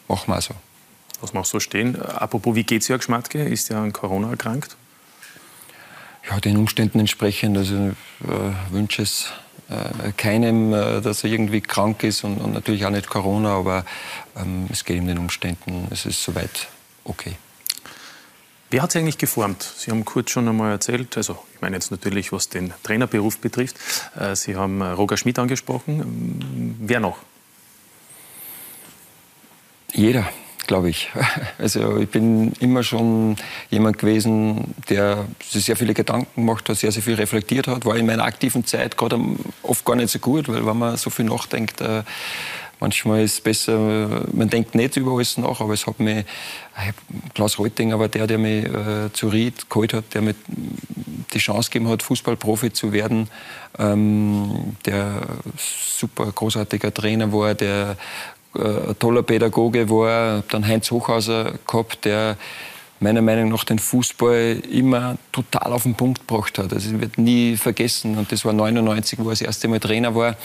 machen wir so. Was machst so stehen? Apropos, wie geht's Jörg Schmatke? Ist er an Corona erkrankt? Ja, den Umständen entsprechend. Also äh, wünsche es äh, keinem, äh, dass er irgendwie krank ist und, und natürlich auch nicht Corona, aber ähm, es geht ihm den Umständen, es ist soweit okay. Wer hat Sie eigentlich geformt? Sie haben kurz schon einmal erzählt, also ich meine jetzt natürlich, was den Trainerberuf betrifft. Äh, Sie haben Roger Schmidt angesprochen. Wer noch? Jeder glaube ich. Also ich bin immer schon jemand gewesen, der sehr viele Gedanken gemacht hat, sehr, sehr viel reflektiert hat. War in meiner aktiven Zeit gerade oft gar nicht so gut, weil wenn man so viel nachdenkt, äh, manchmal ist es besser, man denkt nicht über alles nach, aber es hat mich, Klaus Reutinger war der, der mich äh, zu Ried geholt hat, der mir die Chance gegeben hat, Fußballprofi zu werden, ähm, der super großartiger Trainer war, der ein toller Pädagoge war. Dann Heinz Hochhauser gehabt, der meiner Meinung nach den Fußball immer total auf den Punkt gebracht hat. Also werde nie vergessen. Und das war 99, wo er das erste Mal Trainer war.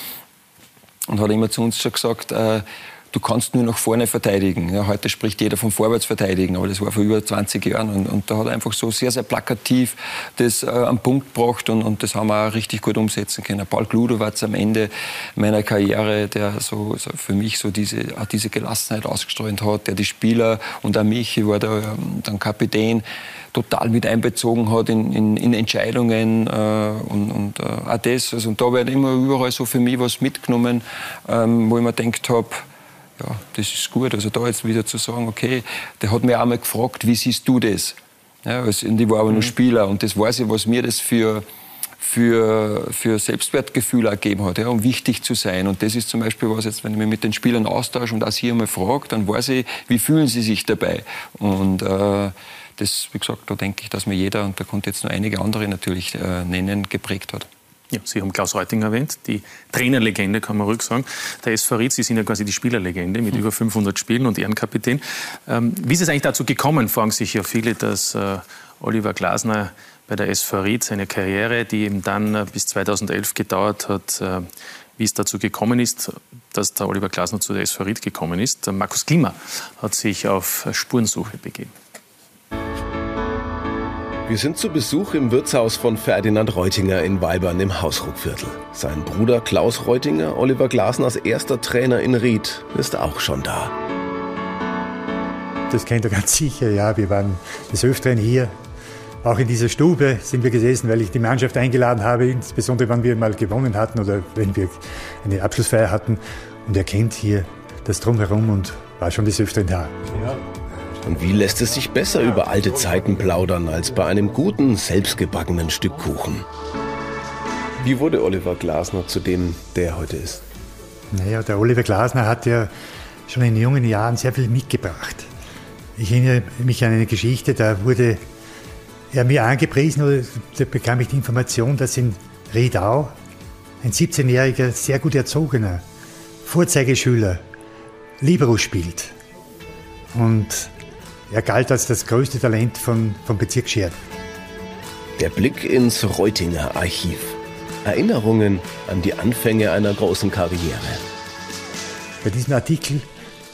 Und hat immer zu uns schon gesagt, äh, du kannst nur nach vorne verteidigen. Ja, heute spricht jeder vom Vorwärtsverteidigen, aber das war vor über 20 Jahren. Und, und da hat er einfach so sehr, sehr plakativ das äh, am Punkt gebracht und, und das haben wir auch richtig gut umsetzen können. Paul Gludowatz am Ende meiner Karriere, der so, so für mich so diese, diese Gelassenheit ausgestrahlt hat, der die Spieler und auch mich, ich war da ähm, dann Kapitän, total mit einbezogen hat in, in, in Entscheidungen äh, und, und äh, auch das. Also, und da wird immer überall so für mich was mitgenommen, ähm, wo ich mir gedacht habe, ja, das ist gut. Also da jetzt wieder zu sagen, okay, der hat mich auch mal gefragt, wie siehst du das? Ja, also, und ich war aber mhm. nur Spieler und das weiß ich, was mir das für, für, für Selbstwertgefühl ergeben hat, ja, um wichtig zu sein. Und das ist zum Beispiel was, jetzt, wenn ich mich mit den Spielern austausche und das hier einmal frage, dann weiß ich, wie fühlen sie sich dabei. Und äh, das, wie gesagt, da denke ich, dass mir jeder, und da konnte jetzt nur einige andere natürlich äh, nennen, geprägt hat. Ja, Sie haben Klaus Reuting erwähnt, die Trainerlegende, kann man ruhig sagen. Der SV Ried, Sie sind ja quasi die Spielerlegende mit mhm. über 500 Spielen und Ehrenkapitän. Ähm, wie ist es eigentlich dazu gekommen, fragen sich ja viele, dass äh, Oliver Glasner bei der SV Ried seine Karriere, die eben dann äh, bis 2011 gedauert hat, äh, wie es dazu gekommen ist, dass der Oliver Glasner zu der SV Ried gekommen ist. Markus Klima hat sich auf Spurensuche begeben. Wir sind zu Besuch im Wirtshaus von Ferdinand Reutinger in Weibern im Hausruckviertel. Sein Bruder Klaus Reutinger, Oliver Glasners erster Trainer in Ried, ist auch schon da. Das kennt er ganz sicher, ja. Wir waren des Öfteren hier. Auch in dieser Stube sind wir gesessen, weil ich die Mannschaft eingeladen habe, insbesondere wenn wir mal gewonnen hatten oder wenn wir eine Abschlussfeier hatten. Und er kennt hier das Drumherum und war schon des Öfteren da. Ja. Und wie lässt es sich besser über alte Zeiten plaudern als bei einem guten, selbstgebackenen Stück Kuchen? Wie wurde Oliver Glasner zu dem, der er heute ist? Naja, der Oliver Glasner hat ja schon in jungen Jahren sehr viel mitgebracht. Ich erinnere mich an eine Geschichte, da wurde er mir angepriesen oder da bekam ich die Information, dass in Riedau ein 17-jähriger, sehr gut erzogener Vorzeigeschüler Libero spielt. Und er galt als das größte Talent von, vom Bezirk Schert. Der Blick ins Reutinger Archiv. Erinnerungen an die Anfänge einer großen Karriere. Bei diesem Artikel,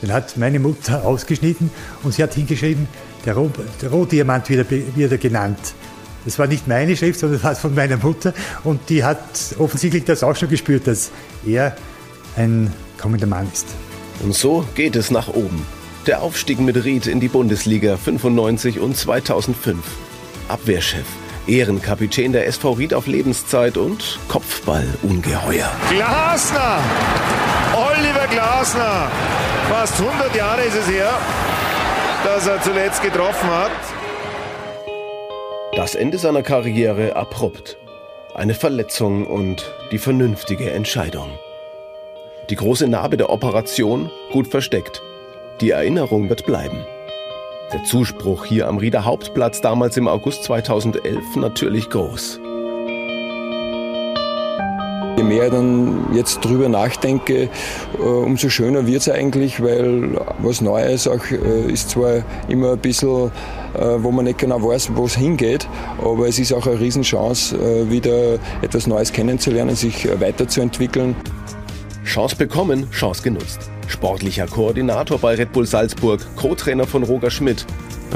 den hat meine Mutter ausgeschnitten und sie hat hingeschrieben, der, Roh, der Rohdiamant wird er genannt. Das war nicht meine Schrift, sondern das war von meiner Mutter und die hat offensichtlich das auch schon gespürt, dass er ein kommender Mann ist. Und so geht es nach oben. Der Aufstieg mit Ried in die Bundesliga 95 und 2005. Abwehrchef, Ehrenkapitän der SV Ried auf Lebenszeit und Kopfballungeheuer. Glasner! Oliver Glasner! Fast 100 Jahre ist es her, dass er zuletzt getroffen hat. Das Ende seiner Karriere abrupt. Eine Verletzung und die vernünftige Entscheidung. Die große Narbe der Operation gut versteckt. Die Erinnerung wird bleiben. Der Zuspruch hier am Rieder Hauptplatz damals im August 2011 natürlich groß. Je mehr ich dann jetzt drüber nachdenke, äh, umso schöner wird es eigentlich, weil was Neues auch äh, ist zwar immer ein bisschen, äh, wo man nicht genau weiß, wo es hingeht, aber es ist auch eine Riesenchance, wieder etwas Neues kennenzulernen, sich weiterzuentwickeln. Chance bekommen, Chance genutzt. Sportlicher Koordinator bei Red Bull Salzburg, Co-Trainer von Roger Schmidt,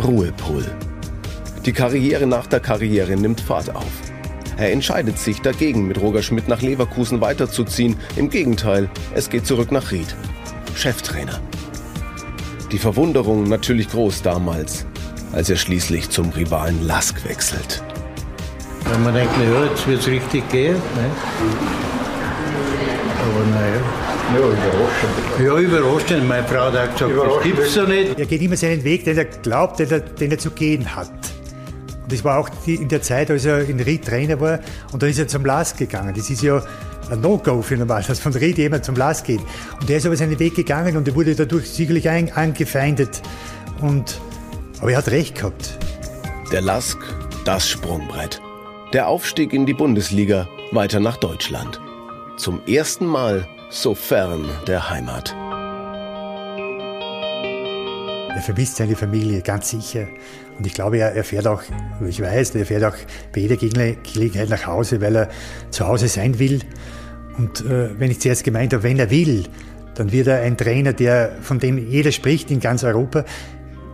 Ruhepol. Die Karriere nach der Karriere nimmt Fahrt auf. Er entscheidet sich dagegen, mit Roger Schmidt nach Leverkusen weiterzuziehen. Im Gegenteil, es geht zurück nach Ried. Cheftrainer. Die Verwunderung natürlich groß damals, als er schließlich zum Rivalen Lask wechselt. Wenn man denkt, na ja, jetzt wird es richtig gehen. Ne? Aber naja. Ja, überraschend. Ja, überraschend. Meine Frau hat gesagt, das gibt's so nicht. Er geht immer seinen Weg, den er glaubt, den er, den er zu gehen hat. Und das war auch die, in der Zeit, als er in Ried Trainer war. Und dann ist er zum LASK gegangen. Das ist ja ein No-Go für normal, dass von Ried jemand zum LASK geht. Und er ist aber seinen Weg gegangen und er wurde dadurch sicherlich ein, angefeindet. Und, aber er hat recht gehabt. Der LASK, das Sprungbrett. Der Aufstieg in die Bundesliga, weiter nach Deutschland. Zum ersten Mal so fern der Heimat. Er vermisst seine Familie, ganz sicher. Und ich glaube, er, fährt auch, ich weiß, er fährt auch bei jeder Gelegenheit nach Hause, weil er zu Hause sein will. Und äh, wenn ich zuerst gemeint habe, wenn er will, dann wird er ein Trainer, der, von dem jeder spricht in ganz Europa.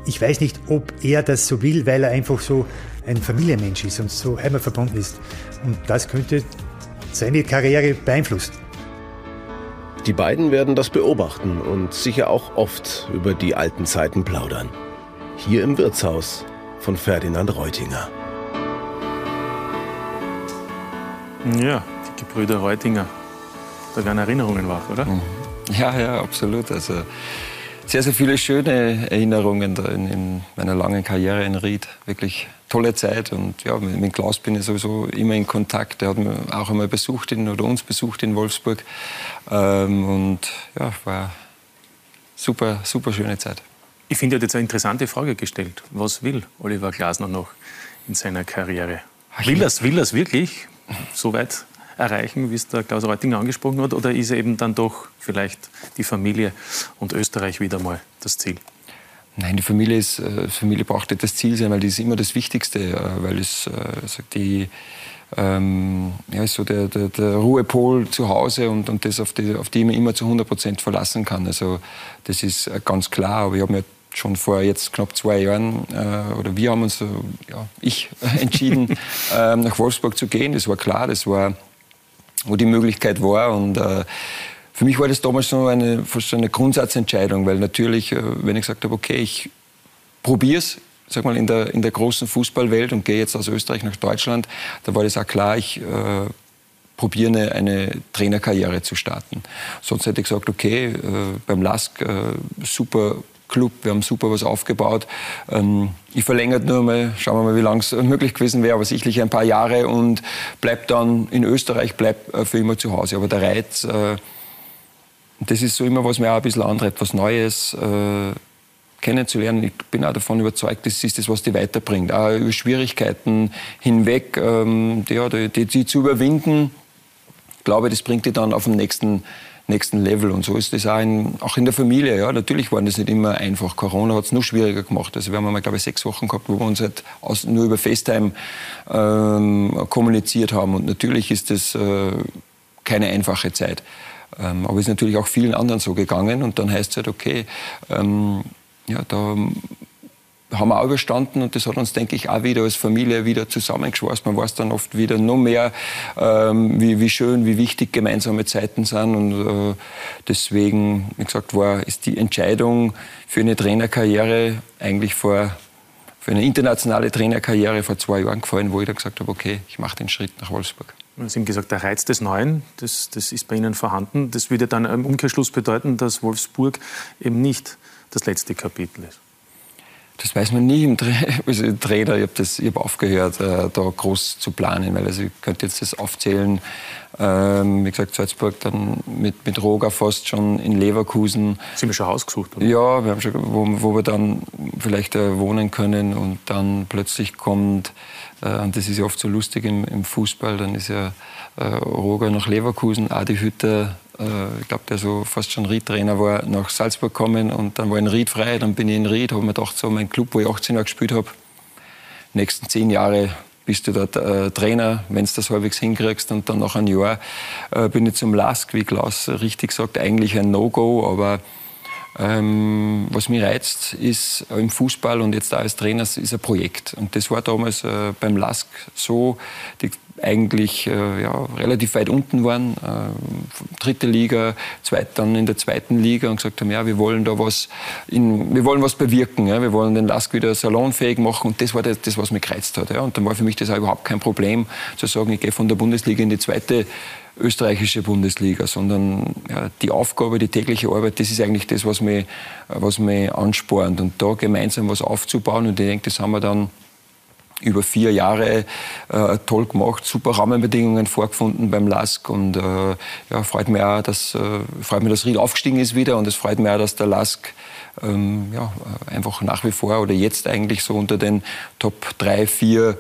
Ich weiß nicht, ob er das so will, weil er einfach so ein Familienmensch ist und so einmal verbunden ist. Und das könnte seine Karriere beeinflussen. Die beiden werden das beobachten und sicher auch oft über die alten Zeiten plaudern. Hier im Wirtshaus von Ferdinand Reutinger. Ja, die Gebrüder Reutinger. Da werden Erinnerungen wach, oder? Mhm. Ja, ja, absolut. Also sehr, sehr viele schöne Erinnerungen in, in, meiner langen Karriere in Ried. Wirklich tolle Zeit. Und ja, mit, Klaus bin ich sowieso immer in Kontakt. Er hat mich auch einmal besucht in, oder uns besucht in Wolfsburg. Ähm, und ja, war super, super schöne Zeit. Ich finde, er hat jetzt eine interessante Frage gestellt. Was will Oliver Glasner noch in seiner Karriere? Will er es will wirklich so weit erreichen, wie es der Klaus Reutinger angesprochen hat? Oder ist eben dann doch vielleicht die Familie und Österreich wieder mal das Ziel? Nein, die Familie, ist, äh, Familie braucht nicht das Ziel sein, weil das ist immer das Wichtigste, äh, weil es also die ähm, ja, so der, der, der, Ruhepol zu Hause und, und das, auf die, auf die ich mich immer zu 100 Prozent verlassen kann. Also das ist ganz klar, aber ich habe mir schon vor jetzt knapp zwei Jahren, äh, oder wir haben uns, äh, ja, ich entschieden, äh, nach Wolfsburg zu gehen. Das war klar, das war wo die Möglichkeit war. Und äh, für mich war das damals so eine, fast eine Grundsatzentscheidung, weil natürlich, äh, wenn ich gesagt habe, okay, ich probiere es, sag mal, in der, in der großen Fußballwelt und gehe jetzt aus Österreich nach Deutschland, da war das auch klar, ich äh, probiere eine, eine, Trainerkarriere zu starten. Sonst hätte ich gesagt, okay, äh, beim LASK äh, super Club, wir haben super was aufgebaut. Ähm, ich verlängere nur mal, schauen wir mal, wie lange es möglich gewesen wäre, aber sicherlich ein paar Jahre und bleib dann in Österreich, bleib äh, für immer zu Hause. Aber der Reiz, äh, das ist so immer, was mir auch ein bisschen antreibt, was Neues äh, kennenzulernen. Ich bin auch davon überzeugt, das ist das, was die weiterbringt. Auch über Schwierigkeiten hinweg, ähm, die, die, die zu überwinden, glaube, das bringt die dann auf den nächsten nächsten Level. Und so ist das auch in, auch in der Familie. Ja, natürlich war das nicht immer einfach. Corona hat es nur schwieriger gemacht. Also wir haben glaube ich, sechs Wochen gehabt, wo wir uns halt aus, nur über FaceTime ähm, kommuniziert haben. Und natürlich ist das äh, keine einfache Zeit. Ähm, aber es ist natürlich auch vielen anderen so gegangen. Und dann heißt es halt, okay, ähm, ja, da haben wir auch überstanden und das hat uns, denke ich, auch wieder als Familie wieder zusammengeschweißt. Man weiß dann oft wieder noch mehr, ähm, wie, wie schön, wie wichtig gemeinsame Zeiten sind und äh, deswegen, wie gesagt, war, ist die Entscheidung für eine Trainerkarriere eigentlich vor für eine internationale Trainerkarriere vor zwei Jahren gefallen, wo ich dann gesagt habe, okay, ich mache den Schritt nach Wolfsburg. Sie haben gesagt, der Reiz des Neuen, das, das ist bei Ihnen vorhanden. Das würde dann im Umkehrschluss bedeuten, dass Wolfsburg eben nicht das letzte Kapitel ist. Das weiß man nie im also Trainer. Ich habe hab aufgehört, äh, da groß zu planen, weil also ich könnte jetzt das aufzählen. Ähm, wie gesagt, Salzburg dann mit, mit Roger fast schon in Leverkusen. Sie haben schon Haus gesucht, oder? Ja, wir haben schon, wo, wo wir dann vielleicht äh, wohnen können und dann plötzlich kommt, und das ist ja oft so lustig im, im Fußball, dann ist ja äh, Roger nach Leverkusen, Adi Hütter äh, ich glaube, der so fast schon Riedtrainer war, nach Salzburg gekommen und dann war in Ried frei, dann bin ich in Ried, habe mir gedacht, so mein Club, wo ich 18 Jahre gespielt habe, nächsten zehn Jahre bist du dort äh, Trainer, wenn du das halbwegs hinkriegst und dann nach einem Jahr äh, bin ich zum LASK, wie Klaus richtig sagt, eigentlich ein No-Go, aber ähm, was mich reizt, ist im Fußball und jetzt da als Trainer, ist ein Projekt. Und das war damals äh, beim LASK so. Die eigentlich äh, ja, relativ weit unten waren, äh, dritte Liga, zweit, dann in der zweiten Liga und gesagt haben, ja, wir wollen da was, in, wir wollen was bewirken, ja, wir wollen den Lask wieder salonfähig machen und das war das, das was mich gereizt hat. Ja. Und dann war für mich das auch überhaupt kein Problem, zu sagen, ich gehe von der Bundesliga in die zweite österreichische Bundesliga, sondern ja, die Aufgabe, die tägliche Arbeit, das ist eigentlich das, was mich, was mich anspornt. Und da gemeinsam was aufzubauen und ich denke, das haben wir dann über vier Jahre äh, toll gemacht, super Rahmenbedingungen vorgefunden beim LASK und äh, ja, freut mich auch, dass, äh, freut mich, dass Ried aufgestiegen ist wieder und es freut mich auch, dass der LASK ähm, ja, einfach nach wie vor oder jetzt eigentlich so unter den Top 3, 4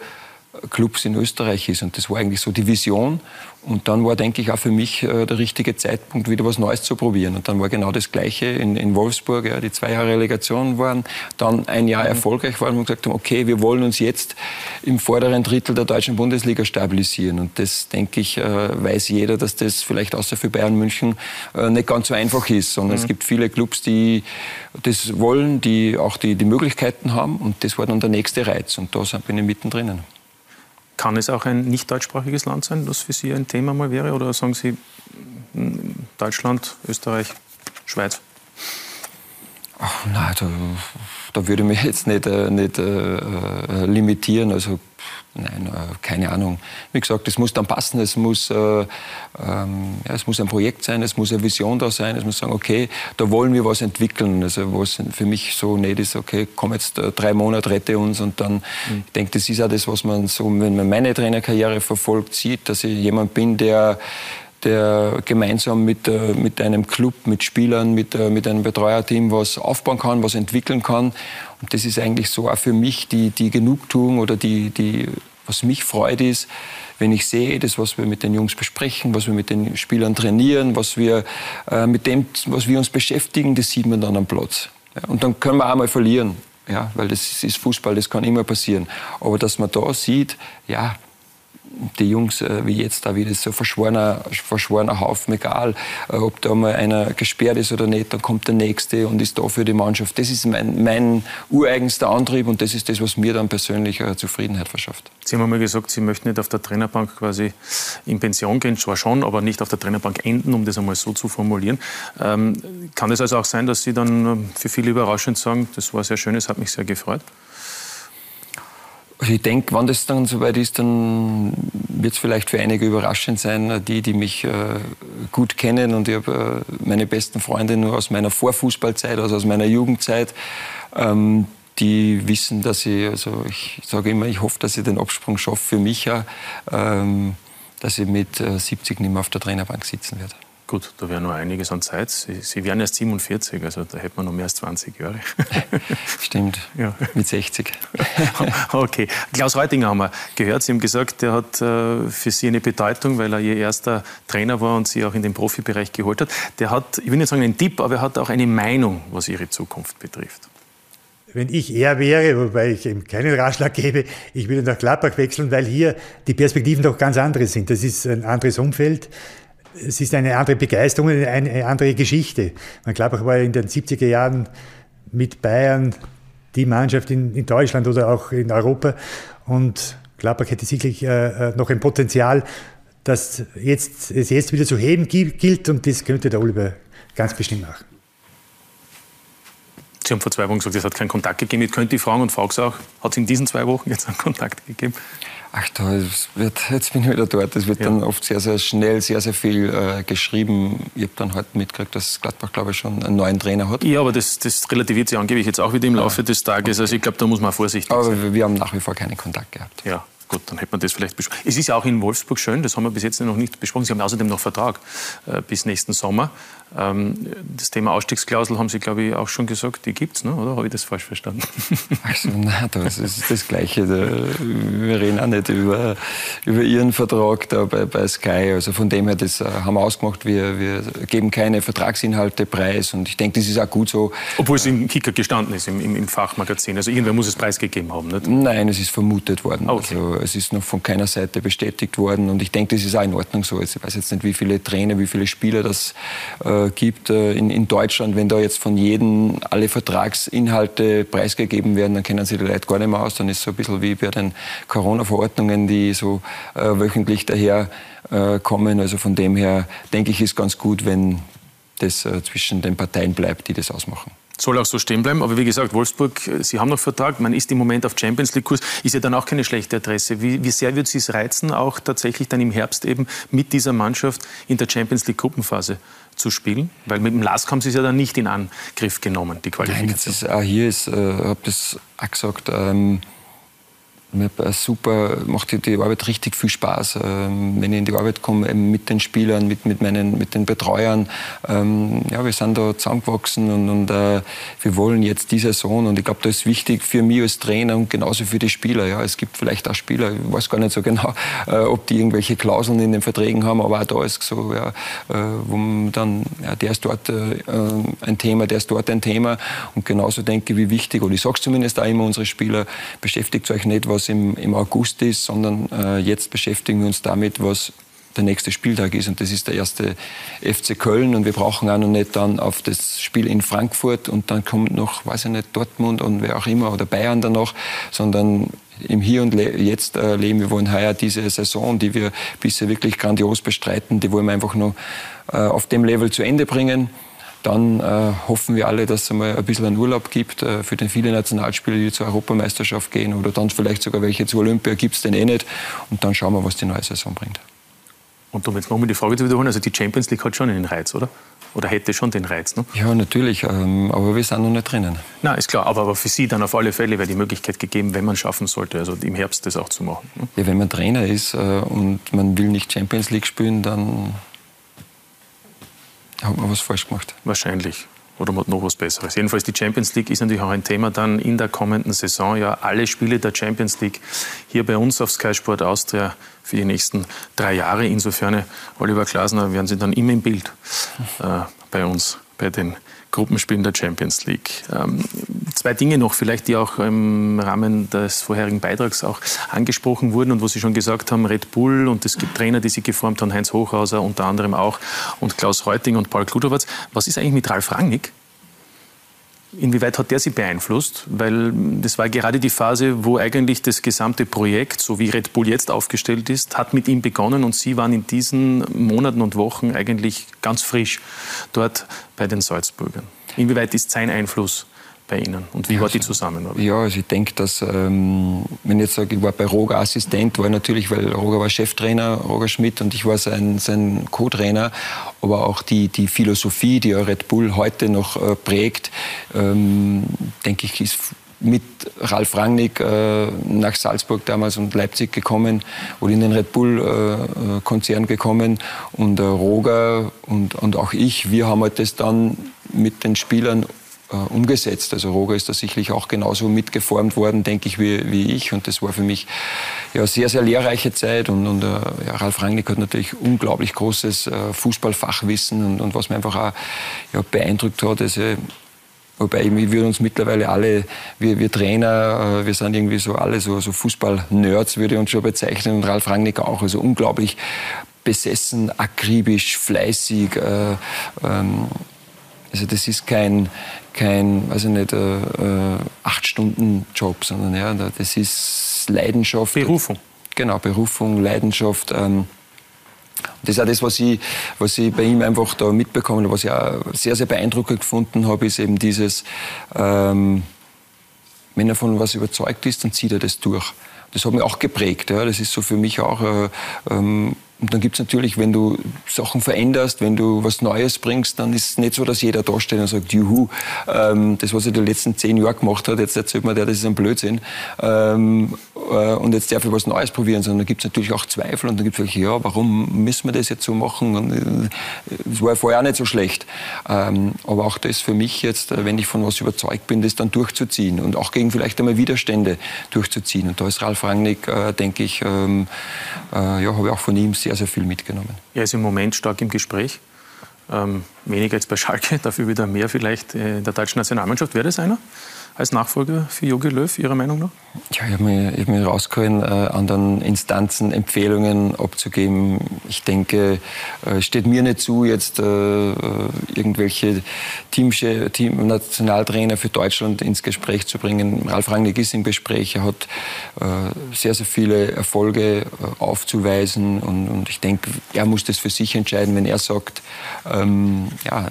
Clubs in Österreich ist. Und das war eigentlich so die Vision. Und dann war, denke ich, auch für mich äh, der richtige Zeitpunkt, wieder was Neues zu probieren. Und dann war genau das Gleiche in, in Wolfsburg, ja, die zwei Jahre Relegation waren, dann ein Jahr erfolgreich waren und gesagt haben, okay, wir wollen uns jetzt im vorderen Drittel der deutschen Bundesliga stabilisieren. Und das, denke ich, äh, weiß jeder, dass das vielleicht außer für Bayern München äh, nicht ganz so einfach ist, sondern mhm. es gibt viele Clubs, die das wollen, die auch die, die Möglichkeiten haben. Und das war dann der nächste Reiz. Und da bin ich mittendrin. Kann es auch ein nicht deutschsprachiges Land sein, das für Sie ein Thema mal wäre? Oder sagen Sie Deutschland, Österreich, Schweiz? Ach, nein, da, da würde ich mich jetzt nicht, äh, nicht äh, äh limitieren. Also Nein, äh, keine Ahnung. Wie gesagt, es muss dann passen, es muss, äh, ähm, ja, es muss ein Projekt sein, es muss eine Vision da sein, es muss sagen, okay, da wollen wir was entwickeln. Also was für mich so nicht ist, okay, komm jetzt äh, drei Monate, rette uns und dann, mhm. ich denke, das ist auch das, was man so, wenn man meine Trainerkarriere verfolgt, sieht, dass ich jemand bin, der der gemeinsam mit, äh, mit einem Club, mit Spielern, mit, äh, mit einem Betreuerteam was aufbauen kann, was entwickeln kann. Das ist eigentlich so auch für mich die, die Genugtuung oder die, die, was mich freut ist, wenn ich sehe, das, was wir mit den Jungs besprechen, was wir mit den Spielern trainieren, was wir äh, mit dem, was wir uns beschäftigen, das sieht man dann am Platz. Ja, und dann können wir auch mal verlieren. Ja, weil das ist Fußball, das kann immer passieren. Aber dass man da sieht, ja, die Jungs äh, wie jetzt da wieder so verschworener, verschworener Haufen, egal äh, ob da mal einer gesperrt ist oder nicht, dann kommt der Nächste und ist da für die Mannschaft. Das ist mein, mein ureigenster Antrieb und das ist das, was mir dann persönlich äh, Zufriedenheit verschafft. Sie haben mal gesagt, Sie möchten nicht auf der Trainerbank quasi in Pension gehen, zwar schon, aber nicht auf der Trainerbank enden, um das einmal so zu formulieren. Ähm, kann es also auch sein, dass Sie dann für viele überraschend sagen, das war sehr schön, es hat mich sehr gefreut? Also ich denke, wenn das dann soweit ist, dann wird es vielleicht für einige überraschend sein, die, die mich äh, gut kennen. Und ich habe äh, meine besten Freunde nur aus meiner Vorfußballzeit, also aus meiner Jugendzeit. Ähm, die wissen, dass ich, also ich sage immer, ich hoffe, dass ich den Absprung schaffe für mich, ähm, dass ich mit äh, 70 nicht mehr auf der Trainerbank sitzen werde. Gut, da wäre noch einiges an Zeit. Sie, Sie wären erst 47, also da hätte man noch mehr als 20 Jahre. Stimmt, ja. mit 60. okay. Klaus Reutinger haben wir gehört. Sie haben gesagt, der hat äh, für Sie eine Bedeutung, weil er Ihr erster Trainer war und Sie auch in den Profibereich geholt hat. Der hat, ich will nicht sagen einen Tipp, aber er hat auch eine Meinung, was Ihre Zukunft betrifft. Wenn ich er wäre, wobei ich ihm keinen Ratschlag gebe, ich würde nach Gladbach wechseln, weil hier die Perspektiven doch ganz andere sind. Das ist ein anderes Umfeld es ist eine andere Begeisterung, eine andere Geschichte. Man glaube, ich war in den 70er Jahren mit Bayern die Mannschaft in, in Deutschland oder auch in Europa und Gladbach hätte sicherlich äh, äh, noch ein Potenzial, das jetzt, es jetzt wieder zu heben gilt und das könnte der Oliver ganz bestimmt machen. Sie haben vor zwei Wochen gesagt, es hat keinen Kontakt gegeben. Ich könnte die fragen und frage es auch, hat es in diesen zwei Wochen jetzt einen Kontakt gegeben? Ach da, wird, jetzt bin ich wieder dort. Es wird ja. dann oft sehr, sehr schnell, sehr, sehr viel äh, geschrieben. Ich habe dann heute mitgekriegt, dass Gladbach, glaube ich, schon einen neuen Trainer hat. Ja, aber das, das relativiert sich angeblich jetzt auch wieder im Laufe ja. des Tages. Also ich glaube, da muss man vorsichtig aber sein. Aber wir haben nach wie vor keinen Kontakt gehabt. Ja. Gut, dann hätte man das vielleicht besprochen. Es ist ja auch in Wolfsburg schön, das haben wir bis jetzt noch nicht besprochen. Sie haben außerdem noch Vertrag äh, bis nächsten Sommer. Ähm, das Thema Ausstiegsklausel haben Sie, glaube ich, auch schon gesagt, die gibt es, ne? oder habe ich das falsch verstanden? Also, nein, das ist das Gleiche. Wir reden auch nicht über, über Ihren Vertrag da bei, bei Sky. Also von dem her, das äh, haben wir ausgemacht. Wir, wir geben keine Vertragsinhalte preis und ich denke, das ist auch gut so. Obwohl es im Kicker gestanden ist, im, im, Fachmagazin. Also irgendwer muss es preisgegeben haben, nicht? Nein, es ist vermutet worden. Okay. Also es ist noch von keiner Seite bestätigt worden und ich denke, das ist auch in Ordnung so. Ich weiß jetzt nicht, wie viele Trainer, wie viele Spieler das äh, gibt äh, in, in, Deutschland, wenn da jetzt von jedem alle Vertragsinhalte preisgegeben werden, dann kennen sie die Leute gar nicht mehr aus. Dann ist es so ein bisschen wie bei den Corona-Verordnungen, die so äh, wöchentlich daher äh, kommen. Also von dem her denke ich, ist ganz gut, wenn das äh, zwischen den Parteien bleibt, die das ausmachen. Soll auch so stehen bleiben. Aber wie gesagt, Wolfsburg, äh, Sie haben noch Vertrag. Man ist im Moment auf Champions League-Kurs. Ist ja dann auch keine schlechte Adresse. Wie, wie sehr wird Sie es reizen, auch tatsächlich dann im Herbst eben mit dieser Mannschaft in der Champions League-Gruppenphase zu spielen? Weil mit dem LASK haben Sie es ja dann nicht in Angriff genommen, die Qualifikation. Nein, ist, auch hier ist, äh, habe das auch gesagt, ähm, mir super, macht die Arbeit richtig viel Spaß. Ähm, wenn ich in die Arbeit komme, mit den Spielern, mit, mit, meinen, mit den Betreuern. Ähm, ja, wir sind da zusammengewachsen und, und äh, wir wollen jetzt die Saison. Und ich glaube, das ist wichtig für mich als Trainer und genauso für die Spieler. Ja, es gibt vielleicht auch Spieler, ich weiß gar nicht so genau, äh, ob die irgendwelche Klauseln in den Verträgen haben, aber auch da ist so, ja, äh, wo man dann, ja, der ist dort äh, ein Thema, der ist dort ein Thema. Und genauso denke ich, wie wichtig, und ich sage es zumindest auch immer unsere Spieler, beschäftigt euch nicht, was im, im August ist, sondern äh, jetzt beschäftigen wir uns damit, was der nächste Spieltag ist. Und das ist der erste FC Köln. Und wir brauchen auch noch nicht dann auf das Spiel in Frankfurt und dann kommt noch, weiß ich nicht, Dortmund und wer auch immer oder Bayern dann noch, sondern im Hier und Jetzt äh, leben. Wir wollen heuer diese Saison, die wir bisher wirklich grandios bestreiten, die wollen wir einfach noch äh, auf dem Level zu Ende bringen dann äh, hoffen wir alle, dass es einmal ein bisschen einen Urlaub gibt äh, für den viele Nationalspieler, die zur Europameisterschaft gehen oder dann vielleicht sogar welche zur Olympia gibt es den eh nicht. Und dann schauen wir, was die neue Saison bringt. Und um jetzt nochmal die Frage zu wiederholen, also die Champions League hat schon einen Reiz, oder? Oder hätte schon den Reiz, ne? Ja, natürlich, ähm, aber wir sind noch nicht drinnen. Na, ist klar, aber, aber für Sie dann auf alle Fälle wäre die Möglichkeit gegeben, wenn man schaffen sollte, also im Herbst das auch zu machen. Ne? Ja, wenn man Trainer ist äh, und man will nicht Champions League spielen, dann hat man was falsch gemacht. Wahrscheinlich. Oder man hat noch was Besseres. Jedenfalls die Champions League ist natürlich auch ein Thema dann in der kommenden Saison. Ja, alle Spiele der Champions League hier bei uns auf Sky Sport Austria für die nächsten drei Jahre. Insofern, Oliver Glasner, werden Sie dann immer im Bild äh, bei uns, bei den Gruppenspielen der Champions League. Ähm, zwei Dinge noch, vielleicht die auch im Rahmen des vorherigen Beitrags auch angesprochen wurden und wo Sie schon gesagt haben, Red Bull und es gibt Trainer, die sich geformt haben, Heinz Hochhauser unter anderem auch und Klaus Reuting und Paul Kludowatz. Was ist eigentlich mit Ralf Rangnick? Inwieweit hat der Sie beeinflusst? Weil das war gerade die Phase, wo eigentlich das gesamte Projekt, so wie Red Bull jetzt aufgestellt ist, hat mit ihm begonnen und Sie waren in diesen Monaten und Wochen eigentlich ganz frisch dort bei den Salzburgern. Inwieweit ist sein Einfluss bei Ihnen und wie war die Zusammenarbeit? Ja, also ich denke, dass, ähm, wenn ich jetzt sage, ich war bei Roger Assistent, war natürlich, weil Roger war Cheftrainer, Roger Schmidt, und ich war sein, sein Co-Trainer, aber auch die, die Philosophie, die Red Bull heute noch äh, prägt, ähm, denke ich, ist mit Ralf Rangnick äh, nach Salzburg damals und Leipzig gekommen oder in den Red Bull-Konzern äh, gekommen. Und äh, Roger und, und auch ich, wir haben halt das dann mit den Spielern äh, umgesetzt. Also Roger ist da sicherlich auch genauso mitgeformt worden, denke ich, wie, wie ich. Und das war für mich ja sehr, sehr lehrreiche Zeit. Und, und äh, ja, Ralf Rangnick hat natürlich unglaublich großes äh, Fußballfachwissen und, und was mir einfach auch ja, beeindruckt hat, also Wobei wir uns mittlerweile alle, wir, wir Trainer, äh, wir sind irgendwie so alle so, so Fußball-Nerds, würde ich uns schon bezeichnen, und Ralf Rangnick auch. Also unglaublich besessen, akribisch, fleißig. Äh, ähm, also das ist kein, kein weiß ich nicht, äh, äh, acht Stunden Job, sondern ja, das ist Leidenschaft. Berufung. Genau, Berufung, Leidenschaft. Ähm, das ist auch das, was ich, was ich bei ihm einfach da mitbekommen habe, was ich auch sehr, sehr beeindruckend gefunden habe, ist eben dieses, ähm, wenn er von was überzeugt ist, dann zieht er das durch. Das hat mich auch geprägt. Ja. Das ist so für mich auch äh, ähm, und dann gibt es natürlich, wenn du Sachen veränderst, wenn du was Neues bringst, dann ist es nicht so, dass jeder da steht und sagt, juhu, ähm, das, was er die letzten zehn Jahre gemacht hat, jetzt erzählt man der, das ist ein Blödsinn. Ähm, äh, und jetzt darf ich was Neues probieren, sondern da gibt es natürlich auch Zweifel und dann gibt es welche, ja, warum müssen wir das jetzt so machen? Äh, es war vorher auch nicht so schlecht. Ähm, aber auch das für mich jetzt, äh, wenn ich von was überzeugt bin, das dann durchzuziehen und auch gegen vielleicht einmal Widerstände durchzuziehen. Und da ist Ralf Rangnick, äh, denke ich, ähm, äh, ja, habe ich auch von ihm sehr, sehr viel mitgenommen. Er ist im Moment stark im Gespräch. Ähm, weniger jetzt bei Schalke, dafür wieder mehr vielleicht in der deutschen Nationalmannschaft. Wäre das einer? Als Nachfolger für Jogi Löw, Ihrer Meinung nach? Ja, ich habe mich, hab mich rausgeholt, äh, anderen Instanzen Empfehlungen abzugeben. Ich denke, äh, steht mir nicht zu, jetzt äh, irgendwelche Teamche, Team, Nationaltrainer für Deutschland ins Gespräch zu bringen. Ralf Rangnick ist im Gespräch, er hat äh, sehr, sehr viele Erfolge äh, aufzuweisen und, und, ich denke, er muss das für sich entscheiden, wenn er sagt, ähm, ja,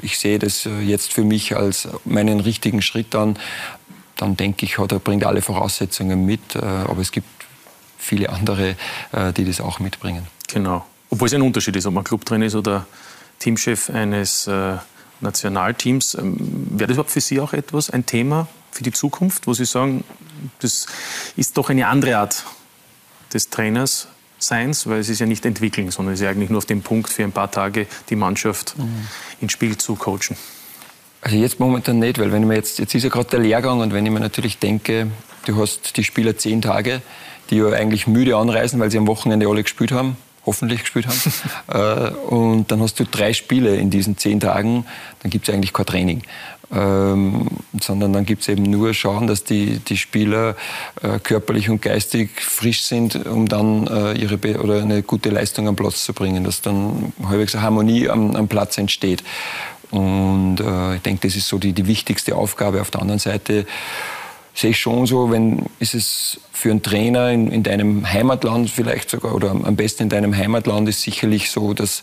ich sehe das jetzt für mich als meinen richtigen Schritt an dann, denke ich, hat er bringt alle Voraussetzungen mit. Äh, aber es gibt viele andere, äh, die das auch mitbringen. Genau. Obwohl es ein Unterschied ist, ob man Clubtrainer ist oder Teamchef eines äh, Nationalteams. Ähm, wäre das überhaupt für Sie auch etwas, ein Thema für die Zukunft, wo Sie sagen, das ist doch eine andere Art des Trainers Seins, weil es ist ja nicht entwickeln, sondern es ist ja eigentlich nur auf dem Punkt für ein paar Tage die Mannschaft mhm. ins Spiel zu coachen. Also jetzt momentan nicht, weil wenn ich mir jetzt, jetzt ist ja gerade der Lehrgang und wenn ich mir natürlich denke, du hast die Spieler zehn Tage, die ja eigentlich müde anreisen, weil sie am Wochenende alle gespielt haben, hoffentlich gespielt haben. Äh, und dann hast du drei Spiele in diesen zehn Tagen, dann gibt es eigentlich kein Training. Ähm, sondern dann gibt es eben nur schauen, dass die, die Spieler äh, körperlich und geistig frisch sind, um dann äh, ihre Be oder eine gute Leistung am Platz zu bringen, dass dann halbwegs eine Harmonie am, am Platz entsteht. Und äh, ich denke, das ist so die, die wichtigste Aufgabe. Auf der anderen Seite sehe ich schon so, wenn ist es für einen Trainer in, in deinem Heimatland vielleicht sogar oder am besten in deinem Heimatland ist sicherlich so, dass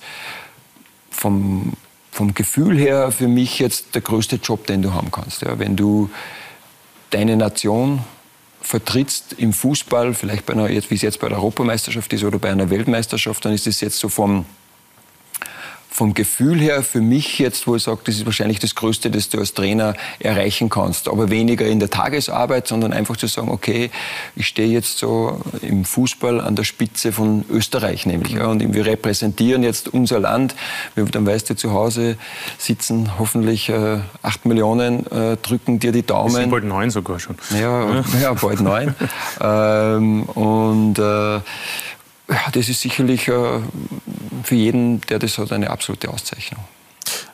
vom, vom Gefühl her für mich jetzt der größte Job, den du haben kannst. Ja, wenn du deine Nation vertrittst im Fußball, vielleicht bei einer, wie es jetzt bei der Europameisterschaft ist oder bei einer Weltmeisterschaft, dann ist es jetzt so vom vom Gefühl her für mich jetzt, wo ich sage, das ist wahrscheinlich das Größte, das du als Trainer erreichen kannst. Aber weniger in der Tagesarbeit, sondern einfach zu sagen, okay, ich stehe jetzt so im Fußball an der Spitze von Österreich nämlich. Ja, und wir repräsentieren jetzt unser Land. Dann weißt du, zu Hause sitzen hoffentlich äh, acht Millionen, äh, drücken dir die Daumen. Das sind bald neun sogar schon. Ja, ja. ja bald neun. ähm, und äh, das ist sicherlich äh, für jeden, der das hat, eine absolute Auszeichnung.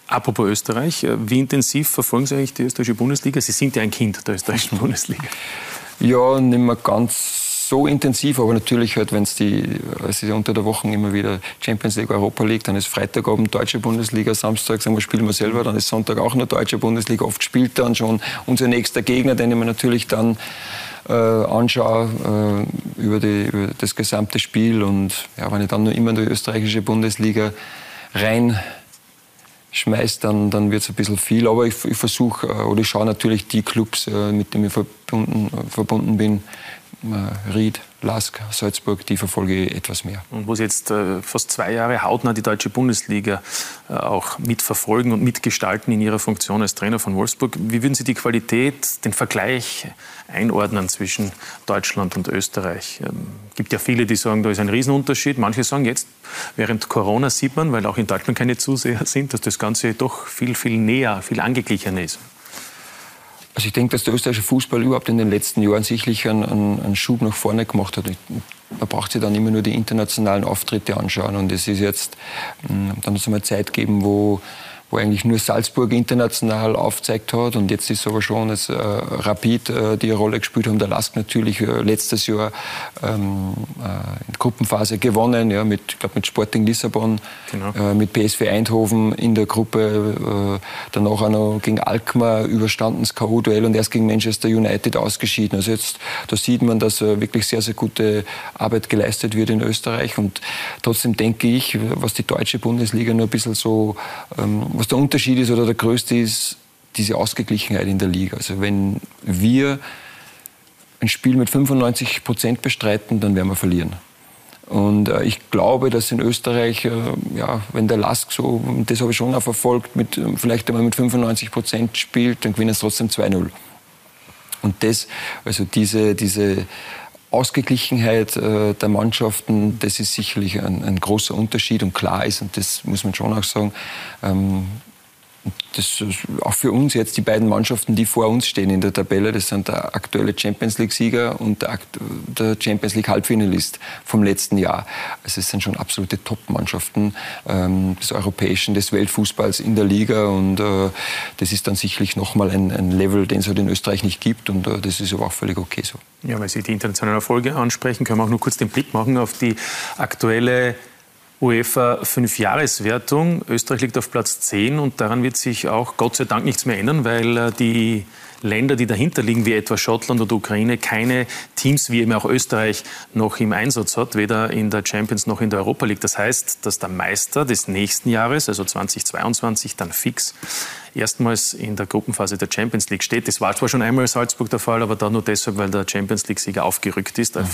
Apropos Österreich, äh, wie intensiv verfolgen Sie eigentlich die österreichische Bundesliga? Sie sind ja ein Kind der österreichischen Bundesliga. Ja, nicht mehr ganz so intensiv, aber natürlich halt, wenn es die, es ist ja unter der Woche immer wieder Champions League, Europa League, dann ist Freitagabend deutsche Bundesliga, Samstag sagen wir, spielen wir selber, dann ist Sonntag auch noch deutsche Bundesliga. Oft spielt dann schon unser nächster Gegner, den mir natürlich dann äh, anschaue äh, über, die, über das gesamte Spiel. Und ja, wenn ich dann nur immer in die österreichische Bundesliga rein schmeißt, dann, dann wird es ein bisschen viel. Aber ich, ich versuche, äh, oder ich schaue natürlich die Clubs, äh, mit denen ich verbunden, verbunden bin, äh, Ried, Lask, Salzburg, die verfolge ich etwas mehr. Und wo Sie jetzt äh, fast zwei Jahre hautnah die deutsche Bundesliga äh, auch mitverfolgen und mitgestalten in Ihrer Funktion als Trainer von Wolfsburg, wie würden Sie die Qualität, den Vergleich einordnen zwischen Deutschland und Österreich? Es ähm, gibt ja viele, die sagen, da ist ein Riesenunterschied. Manche sagen jetzt, während Corona sieht man, weil auch in Deutschland keine Zuseher sind, dass das Ganze doch viel, viel näher, viel angeglichener ist. Also ich denke, dass der österreichische Fußball überhaupt in den letzten Jahren sicherlich einen, einen, Schub nach vorne gemacht hat. Man braucht sich dann immer nur die internationalen Auftritte anschauen. Und es ist jetzt, dann hat es einmal Zeit gegeben, wo wo eigentlich nur Salzburg international aufzeigt hat. Und jetzt ist es aber schon, dass äh, Rapid äh, die Rolle gespielt haben. Der Lask natürlich äh, letztes Jahr ähm, äh, in Gruppenphase gewonnen, ja, mit, ich mit Sporting Lissabon, genau. Äh, mit PSV Eindhoven in der Gruppe. Äh, danach auch noch gegen Alkmaar überstanden das K.O.-Duell und erst gegen Manchester United ausgeschieden. Also jetzt, da sieht man, dass wirklich sehr, sehr gute Arbeit geleistet wird in Österreich. Und trotzdem denke ich, was die deutsche Bundesliga nur ein bisschen so ähm, was der Unterschied ist oder der größte ist, diese Ausgeglichenheit in der Liga. Also wenn wir ein Spiel mit 95 Prozent bestreiten, dann werden wir verlieren. Und äh, ich glaube, dass in Österreich, äh, ja, wenn der Lask so, das habe ich schon auch verfolgt, mit, vielleicht einmal mit 95 Prozent spielt, dann gewinnen es trotzdem 2-0. Und das, also diese, diese Ausgeglichenheit äh, der Mannschaften, das ist sicherlich ein, ein, großer Unterschied und klar ist, und das muss man schon auch sagen, ähm, das auch für uns jetzt die beiden Mannschaften, die vor uns stehen in der Tabelle, das sind der aktuelle Champions League-Sieger und der, Champions League-Halbfinalist vom letzten Jahr. Also es sind schon absolute Top-Mannschaften ähm, des europäischen, des Weltfußballs in der Liga und äh, das ist dann sicherlich nochmal ein, ein Level, den es halt in Österreich nicht gibt und äh, das ist aber auch völlig okay so. Ja, weil Sie die internationalen Erfolge ansprechen, können wir auch nur kurz den Blick machen auf die aktuelle UEFA Fünfjahreswertung. Österreich liegt auf Platz 10 und daran wird sich auch Gott sei Dank nichts mehr ändern, weil äh, die Länder, die dahinter liegen, wie etwa Schottland oder Ukraine, keine Teams wie eben auch Österreich noch im Einsatz hat, weder in der Champions noch in der Europa League. Das heißt, dass der Meister des nächsten Jahres, also 2022, dann fix erstmals in der Gruppenphase der Champions League steht. Das war zwar schon einmal in Salzburg der Fall, aber da nur deshalb, weil der Champions League-Sieger aufgerückt ist, mhm.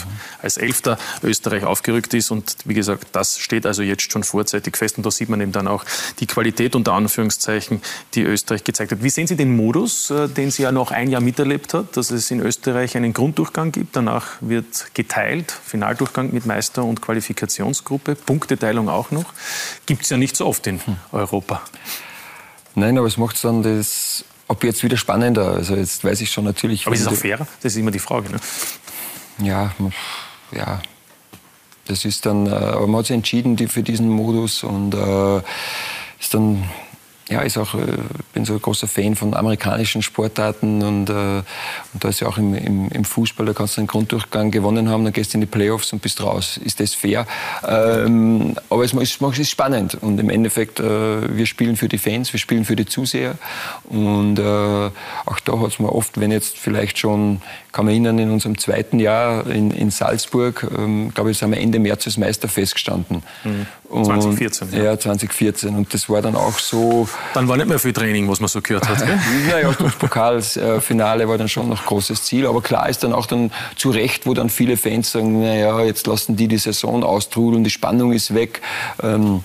als Elfter Österreich aufgerückt ist. Und wie gesagt, das steht also jetzt schon vorzeitig fest. Und da sieht man eben dann auch die Qualität unter Anführungszeichen, die Österreich gezeigt hat. Wie sehen Sie den Modus, äh, den sie ja noch ein Jahr miterlebt hat, dass es in Österreich einen Grunddurchgang gibt, danach wird geteilt, Finaldurchgang mit Meister- und Qualifikationsgruppe, Punkteteilung auch noch. Gibt es ja nicht so oft in hm. Europa. Nein, aber es macht dann das ab jetzt wieder spannender. Also jetzt weiß ich schon natürlich. Aber ist es auch fair? Das ist immer die Frage. Ne? Ja, ja. Das ist dann, äh, aber man hat sich entschieden die, für diesen Modus und äh, ist dann ja, ich auch, äh, bin so ein großer Fan von amerikanischen Sportarten und, äh, und da ist ja auch im, im, im, Fußball, da kannst du einen Grunddurchgang gewonnen haben, dann gehst du in die Playoffs und bist raus. Ist das fair? Ähm, aber es ist, es ist spannend und im Endeffekt, äh, wir spielen für die Fans, wir spielen für die Zuseher und äh, auch da hat es mir oft, wenn jetzt vielleicht schon, kann man erinnern, in unserem zweiten Jahr in, in Salzburg, ähm, glaube ich, sind wir Ende März als Meister festgestanden. Mhm. 2014. Und, ja. 2014 und das war dann auch so, dann war nicht mehr viel Training, was man so gehört hat. naja, das Pokalfinale war dann schon noch großes Ziel. Aber klar ist dann auch dann zu Recht, wo dann viele Fans sagen, naja, jetzt lassen die die Saison austrudeln, die Spannung ist weg. Ähm,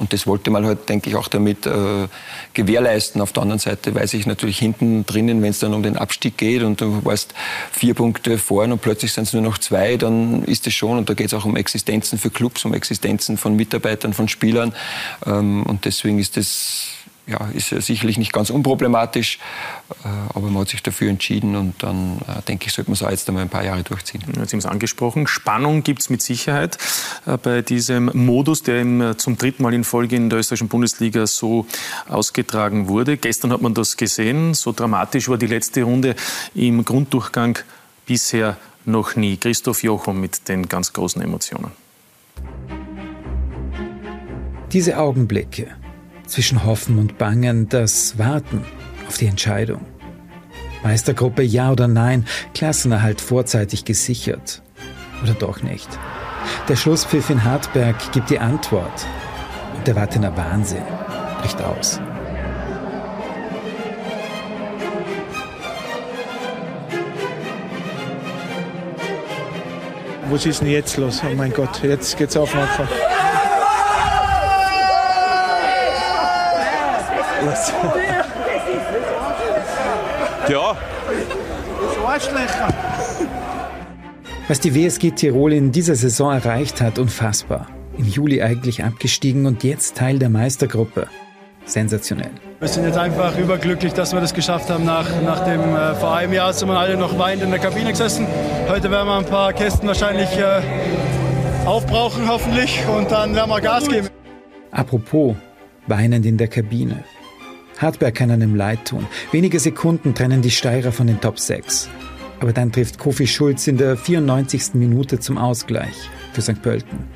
und das wollte man halt, denke ich, auch damit äh, gewährleisten. Auf der anderen Seite weiß ich natürlich hinten drinnen, wenn es dann um den Abstieg geht und du warst vier Punkte vorn und plötzlich sind es nur noch zwei, dann ist es schon, und da geht es auch um Existenzen für Clubs, um Existenzen von Mitarbeitern, von Spielern. Ähm, und deswegen ist das ja, ist sicherlich nicht ganz unproblematisch, äh, aber man hat sich dafür entschieden und dann äh, denke ich, sollte man es auch jetzt einmal ein paar Jahre durchziehen. Sie haben es angesprochen, Spannung gibt es mit Sicherheit äh, bei diesem Modus, der zum dritten Mal in Folge in der österreichischen Bundesliga so ausgetragen wurde. Gestern hat man das gesehen, so dramatisch war die letzte Runde im Grunddurchgang bisher noch nie. Christoph Jochum mit den ganz großen Emotionen. Diese Augenblicke, zwischen Hoffen und Bangen das Warten auf die Entscheidung. Meistergruppe ja oder nein, Klassenerhalt vorzeitig gesichert. Oder doch nicht. Der Schlusspfiff in Hartberg gibt die Antwort. Und der Wattener Wahnsinn bricht aus. Was ist denn jetzt los? Oh mein Gott, jetzt geht's auf einfach. Alles. Ja. Was die WSG Tirol in dieser Saison erreicht hat, unfassbar. Im Juli eigentlich abgestiegen und jetzt Teil der Meistergruppe. Sensationell. Wir sind jetzt einfach überglücklich, dass wir das geschafft haben. Nach, nach dem, äh, vor einem Jahr sind wir alle noch weinend in der Kabine gesessen. Heute werden wir ein paar Kästen wahrscheinlich äh, aufbrauchen, hoffentlich. Und dann werden wir Gas geben. Apropos, weinend in der Kabine. Hartberg kann einem leid tun. Wenige Sekunden trennen die Steirer von den Top 6. Aber dann trifft Kofi Schulz in der 94. Minute zum Ausgleich für St. Pölten.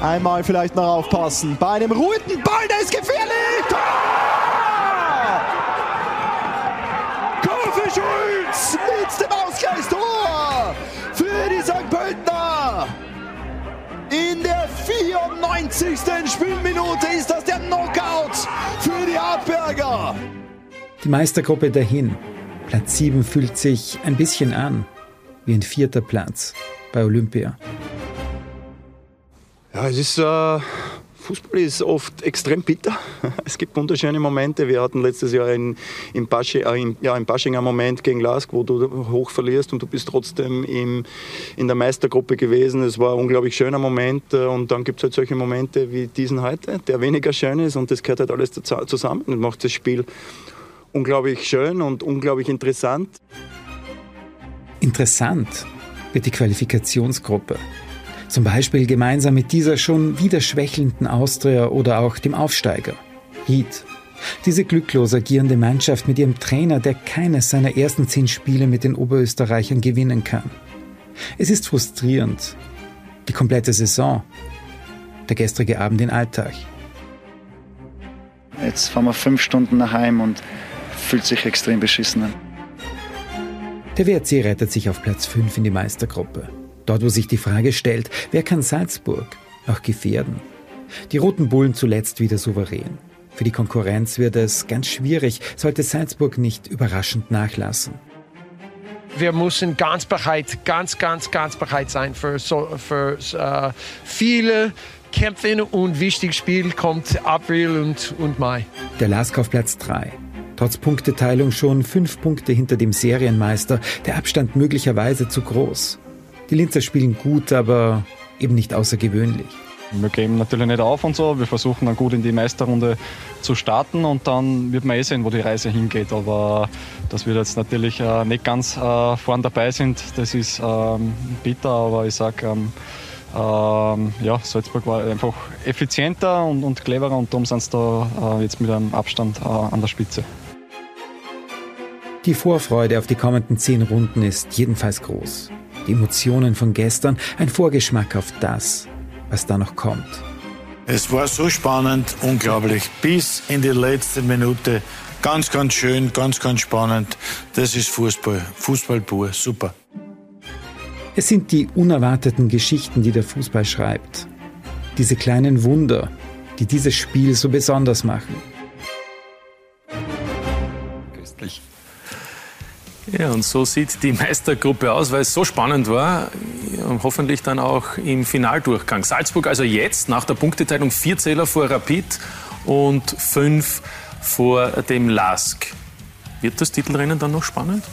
Einmal vielleicht noch aufpassen. Bei einem ruhenden Ball, der ist gefährlich! Tor! Kofi Schulz mit dem Ausgleichstor für die St. Pöltener! In der 94. Spielminute ist das der Knockout Hartberger. Die Meistergruppe dahin. Platz 7 fühlt sich ein bisschen an wie ein vierter Platz bei Olympia. Ja, es ist äh, Fußball ist oft extrem bitter. Es gibt wunderschöne Momente. Wir hatten letztes Jahr in, in, Pasching, äh, in, ja, in Pasching einen Moment gegen Lask, wo du hoch verlierst und du bist trotzdem im, in der Meistergruppe gewesen. Es war ein unglaublich schöner Moment. Äh, und dann gibt es halt solche Momente wie diesen heute, der weniger schön ist. Und das gehört halt alles zusammen und macht das Spiel unglaublich schön und unglaublich interessant. Interessant wird die Qualifikationsgruppe. Zum Beispiel gemeinsam mit dieser schon wieder schwächelnden Austria oder auch dem Aufsteiger, Ried. Diese glücklos agierende Mannschaft mit ihrem Trainer, der keines seiner ersten zehn Spiele mit den Oberösterreichern gewinnen kann. Es ist frustrierend. Die komplette Saison. Der gestrige Abend in Alltag. Jetzt fahren wir fünf Stunden nach Heim und fühlt sich extrem beschissen an. Der WRC rettet sich auf Platz 5 in die Meistergruppe. Dort, wo sich die Frage stellt, wer kann Salzburg auch gefährden? Die Roten Bullen zuletzt wieder souverän. Für die Konkurrenz wird es ganz schwierig, sollte Salzburg nicht überraschend nachlassen. Wir müssen ganz bereit, ganz, ganz, ganz bereit sein für, so, für uh, viele Kämpfe und wichtiges Spiel kommt April und, und Mai. Der Lask auf Platz 3. Trotz Punkteteilung schon fünf Punkte hinter dem Serienmeister, der Abstand möglicherweise zu groß. Die Linzer spielen gut, aber eben nicht außergewöhnlich. Wir geben natürlich nicht auf und so. Wir versuchen dann gut in die Meisterrunde zu starten und dann wird man eh sehen, wo die Reise hingeht. Aber dass wir jetzt natürlich äh, nicht ganz äh, vorn dabei sind, das ist ähm, bitter. Aber ich sage, ähm, ähm, ja, Salzburg war einfach effizienter und, und cleverer und darum sind sie da äh, jetzt mit einem Abstand äh, an der Spitze. Die Vorfreude auf die kommenden zehn Runden ist jedenfalls groß. Die Emotionen von gestern, ein Vorgeschmack auf das, was da noch kommt. Es war so spannend, unglaublich, bis in die letzte Minute. Ganz, ganz schön, ganz, ganz spannend. Das ist Fußball. Fußball pur, super. Es sind die unerwarteten Geschichten, die der Fußball schreibt. Diese kleinen Wunder, die dieses Spiel so besonders machen. Köstlich. Ja, und so sieht die Meistergruppe aus, weil es so spannend war. Hoffentlich dann auch im Finaldurchgang. Salzburg also jetzt nach der Punkteteilung vier Zähler vor Rapid und fünf vor dem LASK. Wird das Titelrennen dann noch spannend?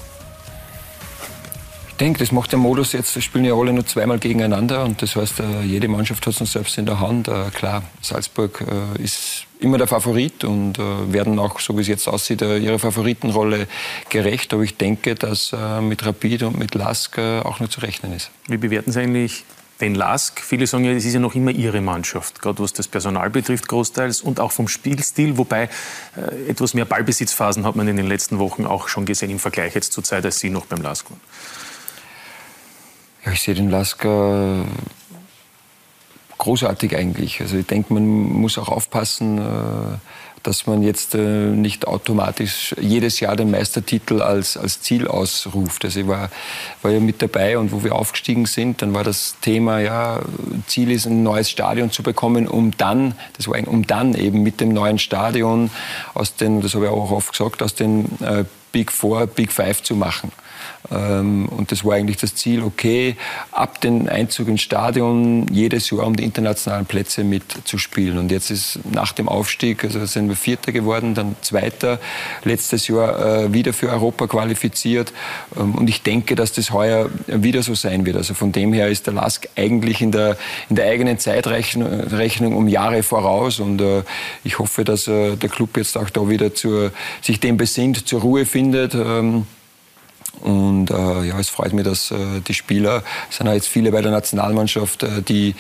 Denke, das macht der Modus jetzt. Spielen ja alle nur zweimal gegeneinander und das heißt, äh, jede Mannschaft hat es uns selbst in der Hand. Äh, klar, Salzburg äh, ist immer der Favorit und werden auch, so wie es jetzt aussieht, ihrer Favoritenrolle gerecht. Aber ich denke, dass mit Rapid und mit Lask auch nur zu rechnen ist. Wie bewerten Sie eigentlich den Lask, viele sagen ja, es ist ja noch immer ihre Mannschaft, gerade was das Personal betrifft, großteils und auch vom Spielstil, wobei etwas mehr Ballbesitzphasen hat man in den letzten Wochen auch schon gesehen im Vergleich jetzt zur Zeit, als Sie noch beim Lask waren. Ja, ich sehe den Lask äh, großartig eigentlich. Also ich denke, man muss auch aufpassen, äh, dass man jetzt äh, nicht automatisch jedes Jahr den Meistertitel als, als Ziel ausruft. Also ich war, war ja mit dabei und wo wir aufgestiegen sind, dann war das Thema, ja, Ziel ist ein neues Stadion zu bekommen, um dann, das war ein, um dann eben mit dem neuen Stadion aus den, das habe ich auch oft gesagt, aus den Big Four, Big Five zu machen. Ähm, und das war eigentlich das Ziel, okay, ab dem Einzug ins Stadion jedes Jahr um die internationalen Plätze mitzuspielen. Und jetzt ist nach dem Aufstieg, also sind wir Vierter geworden, dann Zweiter, letztes Jahr äh, wieder für Europa qualifiziert. Ähm, und ich denke, dass das heuer wieder so sein wird. Also von dem her ist der Lask eigentlich in der, in der eigenen Zeitrechnung um Jahre voraus. Und äh, ich hoffe, dass äh, der Club jetzt auch da wieder zur, sich dem besinnt, zur Ruhe findet. Und äh, ja, es freut mich, dass äh, die Spieler, es sind auch jetzt viele bei der Nationalmannschaft, äh, die,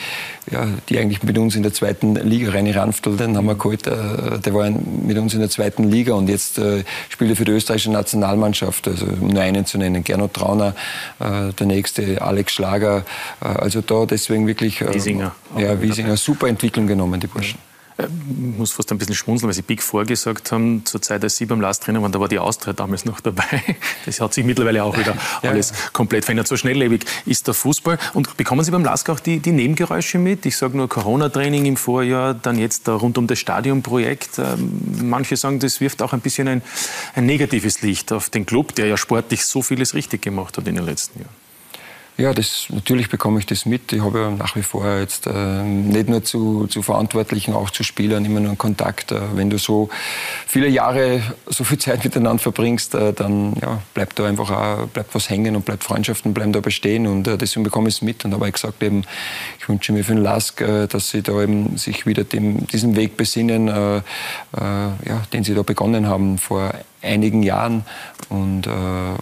ja, die eigentlich mit uns in der zweiten Liga, Reini Ranftl, den haben wir geholt, äh, der war mit uns in der zweiten Liga und jetzt äh, spielt er für die österreichische Nationalmannschaft, also um nur einen zu nennen, Gernot Trauner, äh, der nächste, Alex Schlager, also da deswegen wirklich... Wiesinger. Ja, Wiesinger, super Entwicklung genommen, die Burschen. Ich äh, muss fast ein bisschen schmunzeln, weil Sie Big Four gesagt haben, zur Zeit, als Sie beim Last Trainer waren, da war die Austria damals noch dabei. Das hat sich mittlerweile auch wieder alles komplett verändert. So schnelllebig ist der Fußball. Und bekommen Sie beim Lask auch die, die Nebengeräusche mit? Ich sage nur Corona-Training im Vorjahr, dann jetzt rund um das Stadionprojekt. Ähm, manche sagen, das wirft auch ein bisschen ein, ein negatives Licht auf den Club, der ja sportlich so vieles richtig gemacht hat in den letzten Jahren. Ja, das, natürlich bekomme ich das mit. Ich habe ja nach wie vor jetzt äh, nicht nur zu, zu Verantwortlichen, auch zu Spielern immer nur einen Kontakt. Äh, wenn du so viele Jahre, so viel Zeit miteinander verbringst, äh, dann ja, bleibt da einfach auch, bleibt was hängen und bleibt Freundschaften bleiben da bestehen und äh, deswegen bekomme ich es mit. Und habe ich gesagt, eben, ich wünsche mir für den Lask, äh, dass sie da eben sich wieder dem, diesen Weg besinnen, äh, ja, den sie da begonnen haben vor einigen Jahren und, äh,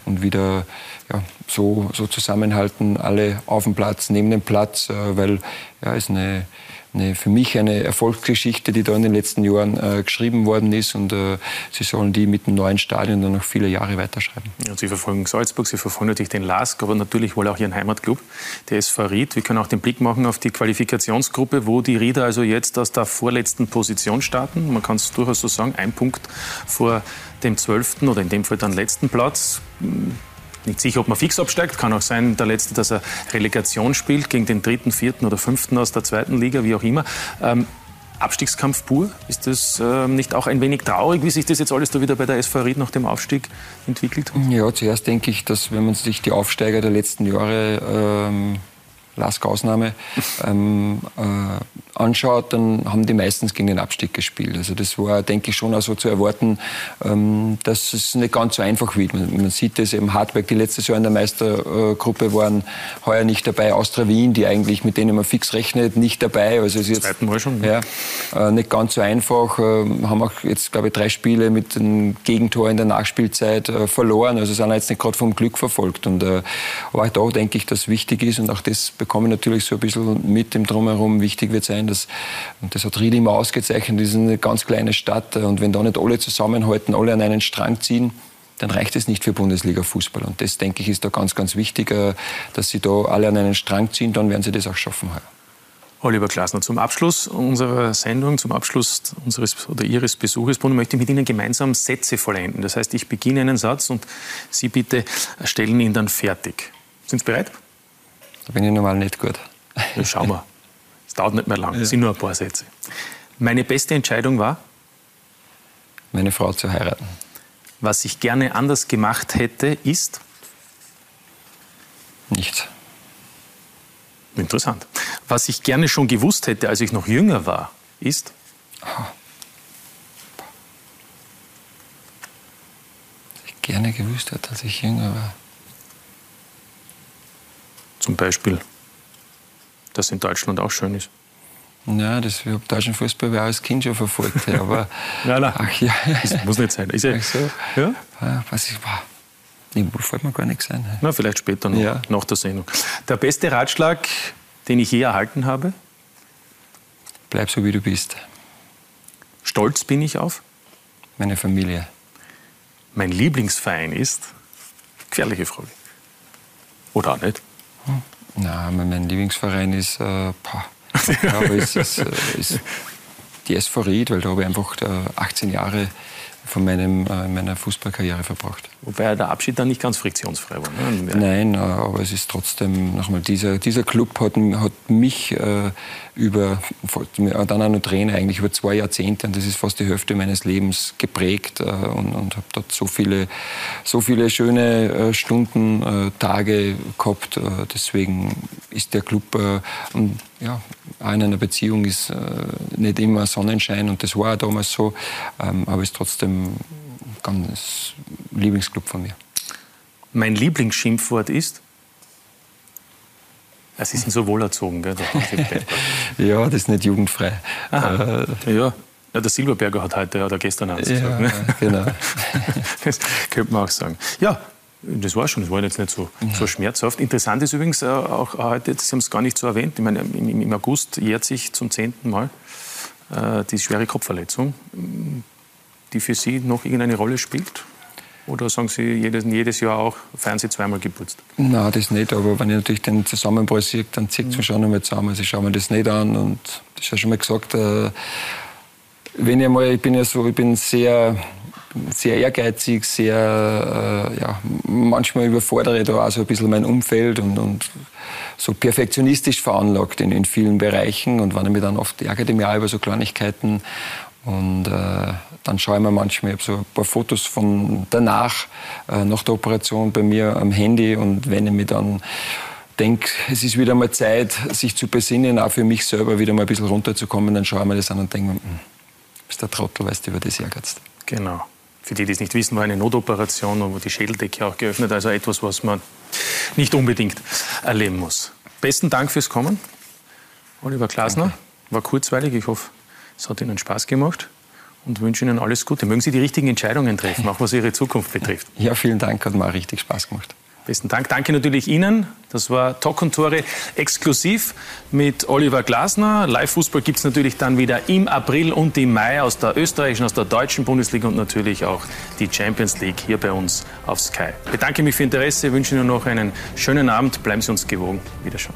und wieder ja, so, so zusammenhalten, alle auf dem Platz, neben dem Platz, äh, weil ja, ist eine, eine, für mich eine Erfolgsgeschichte, die da in den letzten Jahren äh, geschrieben worden ist und äh, sie sollen die mit dem neuen Stadion dann noch viele Jahre weiterschreiben. Ja, sie verfolgen Salzburg, Sie verfolgen natürlich den LASK, aber natürlich wohl auch Ihren Heimatclub, der SV Ried. Wir können auch den Blick machen auf die Qualifikationsgruppe, wo die Rieder also jetzt aus der vorletzten Position starten. Man kann es durchaus so sagen, ein Punkt vor dem zwölften oder in dem Fall dann letzten Platz nicht sicher, ob man fix absteigt. Kann auch sein, der Letzte, dass er Relegation spielt gegen den dritten, vierten oder fünften aus der zweiten Liga, wie auch immer. Ähm, Abstiegskampf pur. Ist das äh, nicht auch ein wenig traurig, wie sich das jetzt alles da wieder bei der SV Ried nach dem Aufstieg entwickelt? Ja, zuerst denke ich, dass wenn man sich die Aufsteiger der letzten Jahre ähm, Lask Ausnahme, ähm, äh, anschaut, dann haben die meistens gegen den Abstieg gespielt. Also das war, denke ich, schon auch so zu erwarten, ähm, dass es nicht ganz so einfach wird. Man, sieht das eben Hartberg, die letztes Jahr in der Meistergruppe waren, heuer nicht dabei. Austria Wien, die eigentlich mit denen man fix rechnet, nicht dabei. Also es ist jetzt Mal schon. ja, äh, nicht ganz so einfach. Äh, haben auch jetzt, glaube ich, drei Spiele mit einem Gegentor in der Nachspielzeit äh, verloren. Also sind jetzt nicht gerade vom Glück verfolgt. Und, äh, aber da denke ich, dass wichtig ist und auch das bekomme ich natürlich so ein bisschen mit dem Drumherum. Wichtig wird sein, und das hat Ried immer ausgezeichnet, das ist eine ganz kleine Stadt und wenn da nicht alle zusammenhalten, alle an einen Strang ziehen, dann reicht es nicht für Bundesliga-Fußball. Und das, denke ich, ist da ganz, ganz wichtig, äh, dass sie da alle an einen Strang ziehen, dann werden sie das auch schaffen. Oliver Glasner, zum Abschluss unserer Sendung, zum Abschluss unseres oder Ihres Besuches, Bruno, möchte ich mit Ihnen gemeinsam Sätze vollenden. Das heißt, ich beginne einen Satz und Sie bitte stellen ihn dann fertig. Sind Sie bereit? Da bin ich normal nicht gut. Ja, schauen wir. Es dauert nicht mehr lang. Es sind nur ein paar Sätze. Meine beste Entscheidung war? Meine Frau zu heiraten. Was ich gerne anders gemacht hätte, ist? Nichts. Interessant. Was ich gerne schon gewusst hätte, als ich noch jünger war, ist? Was ich gerne gewusst hätte, als ich jünger war. Zum Beispiel, dass es in Deutschland auch schön ist. Ja, das ich habe deutschen Fußball auch als Kind schon verfolgt. ja, Aber nein, nein. Ach ja. Das muss nicht sein. Ist ja, Ach so. ja? Ah, Was ich war. Nee, fällt mir gar nichts ein. Na, vielleicht später noch, Ja. nach der Sendung. Der beste Ratschlag, den ich je erhalten habe? Bleib so, wie du bist. Stolz bin ich auf? Meine Familie. Mein Lieblingsverein ist? Gefährliche Frage. Oder auch nicht? Na, mein Lieblingsverein ist, äh, glaube, es ist, äh, ist die SV Ried, weil da habe ich einfach äh, 18 Jahre von meinem, äh, meiner Fußballkarriere verbracht. Wobei der Abschied dann nicht ganz friktionsfrei war. Ne? Nein, äh, aber es ist trotzdem, nochmal, dieser, dieser Club hat, hat mich äh, über, dann auch noch Trainer, eigentlich über zwei Jahrzehnte, und das ist fast die Hälfte meines Lebens geprägt äh, und, und habe dort so viele, so viele schöne äh, Stunden, äh, Tage gehabt. Äh, deswegen ist der Club, äh, und, ja, auch in einer Beziehung ist äh, nicht immer Sonnenschein und das war auch damals so, ähm, aber ist trotzdem ein ganz Lieblingsclub von mir. Mein Lieblingsschimpfwort ist? Ja, Sie sind so wohlerzogen, gell? Ja, das ist nicht jugendfrei. Aha. Äh, ja. ja, der Silberberger hat heute oder gestern eins Ja, gesagt. Ne? genau. Das könnte man auch sagen. Ja, das war schon, das war jetzt nicht so, so schmerzhaft. Interessant ist übrigens äh, auch heute, Sie haben es gar nicht so erwähnt, ich meine, im, im August jährt sich zum zehnten Mal äh, die schwere Kopfverletzung, die für Sie noch irgendeine Rolle spielt? Oder sagen Sie jedes, jedes Jahr auch, feiern Sie zweimal Geburtstag? Nein, das nicht, aber wenn ich natürlich den Zusammenbruch sehe, dann zieht es mich schon einmal zusammen. Also ich schaue mir das nicht an und das ist ja schon mal gesagt, äh, wenn ich mal, ich bin ja so, ich bin sehr, sehr ehrgeizig, sehr, äh, ja, manchmal überfordere ich da auch so ein bisschen mein Umfeld und, und so perfektionistisch veranlagt in, in vielen Bereichen und wenn ich mich dann oft ärgere, mich auch über so Kleinigkeiten und äh, dann schaue ich mir manchmal, ich habe so ein paar Fotos von danach, äh, nach der Operation bei mir am Handy und wenn ich mich dann denke, es ist wieder mal Zeit, sich zu besinnen, auch für mich selber wieder mal ein bisschen runterzukommen, dann schaue ich mir das an und denke mir, hm, bist der Trottel, weißt du, über das ärgerst. Genau. Für die, die es nicht wissen, war eine Notoperation, wo die Schädeldecke auch geöffnet, also etwas, was man nicht unbedingt erleben muss. Besten Dank fürs Kommen, Oliver Glasner. War kurzweilig, ich hoffe, es hat Ihnen Spaß gemacht und wünsche Ihnen alles Gute. Mögen Sie die richtigen Entscheidungen treffen, auch was Ihre Zukunft betrifft. Ja, vielen Dank, hat mir auch richtig Spaß gemacht. Besten Dank. Danke natürlich Ihnen. Das war Talk und Tore exklusiv mit Oliver Glasner. Live-Fußball gibt es natürlich dann wieder im April und im Mai aus der österreichischen, aus der deutschen Bundesliga und natürlich auch die Champions League hier bei uns auf Sky. Ich bedanke mich für Ihr Interesse, wünsche Ihnen noch einen schönen Abend. Bleiben Sie uns gewogen. Wiederschauen.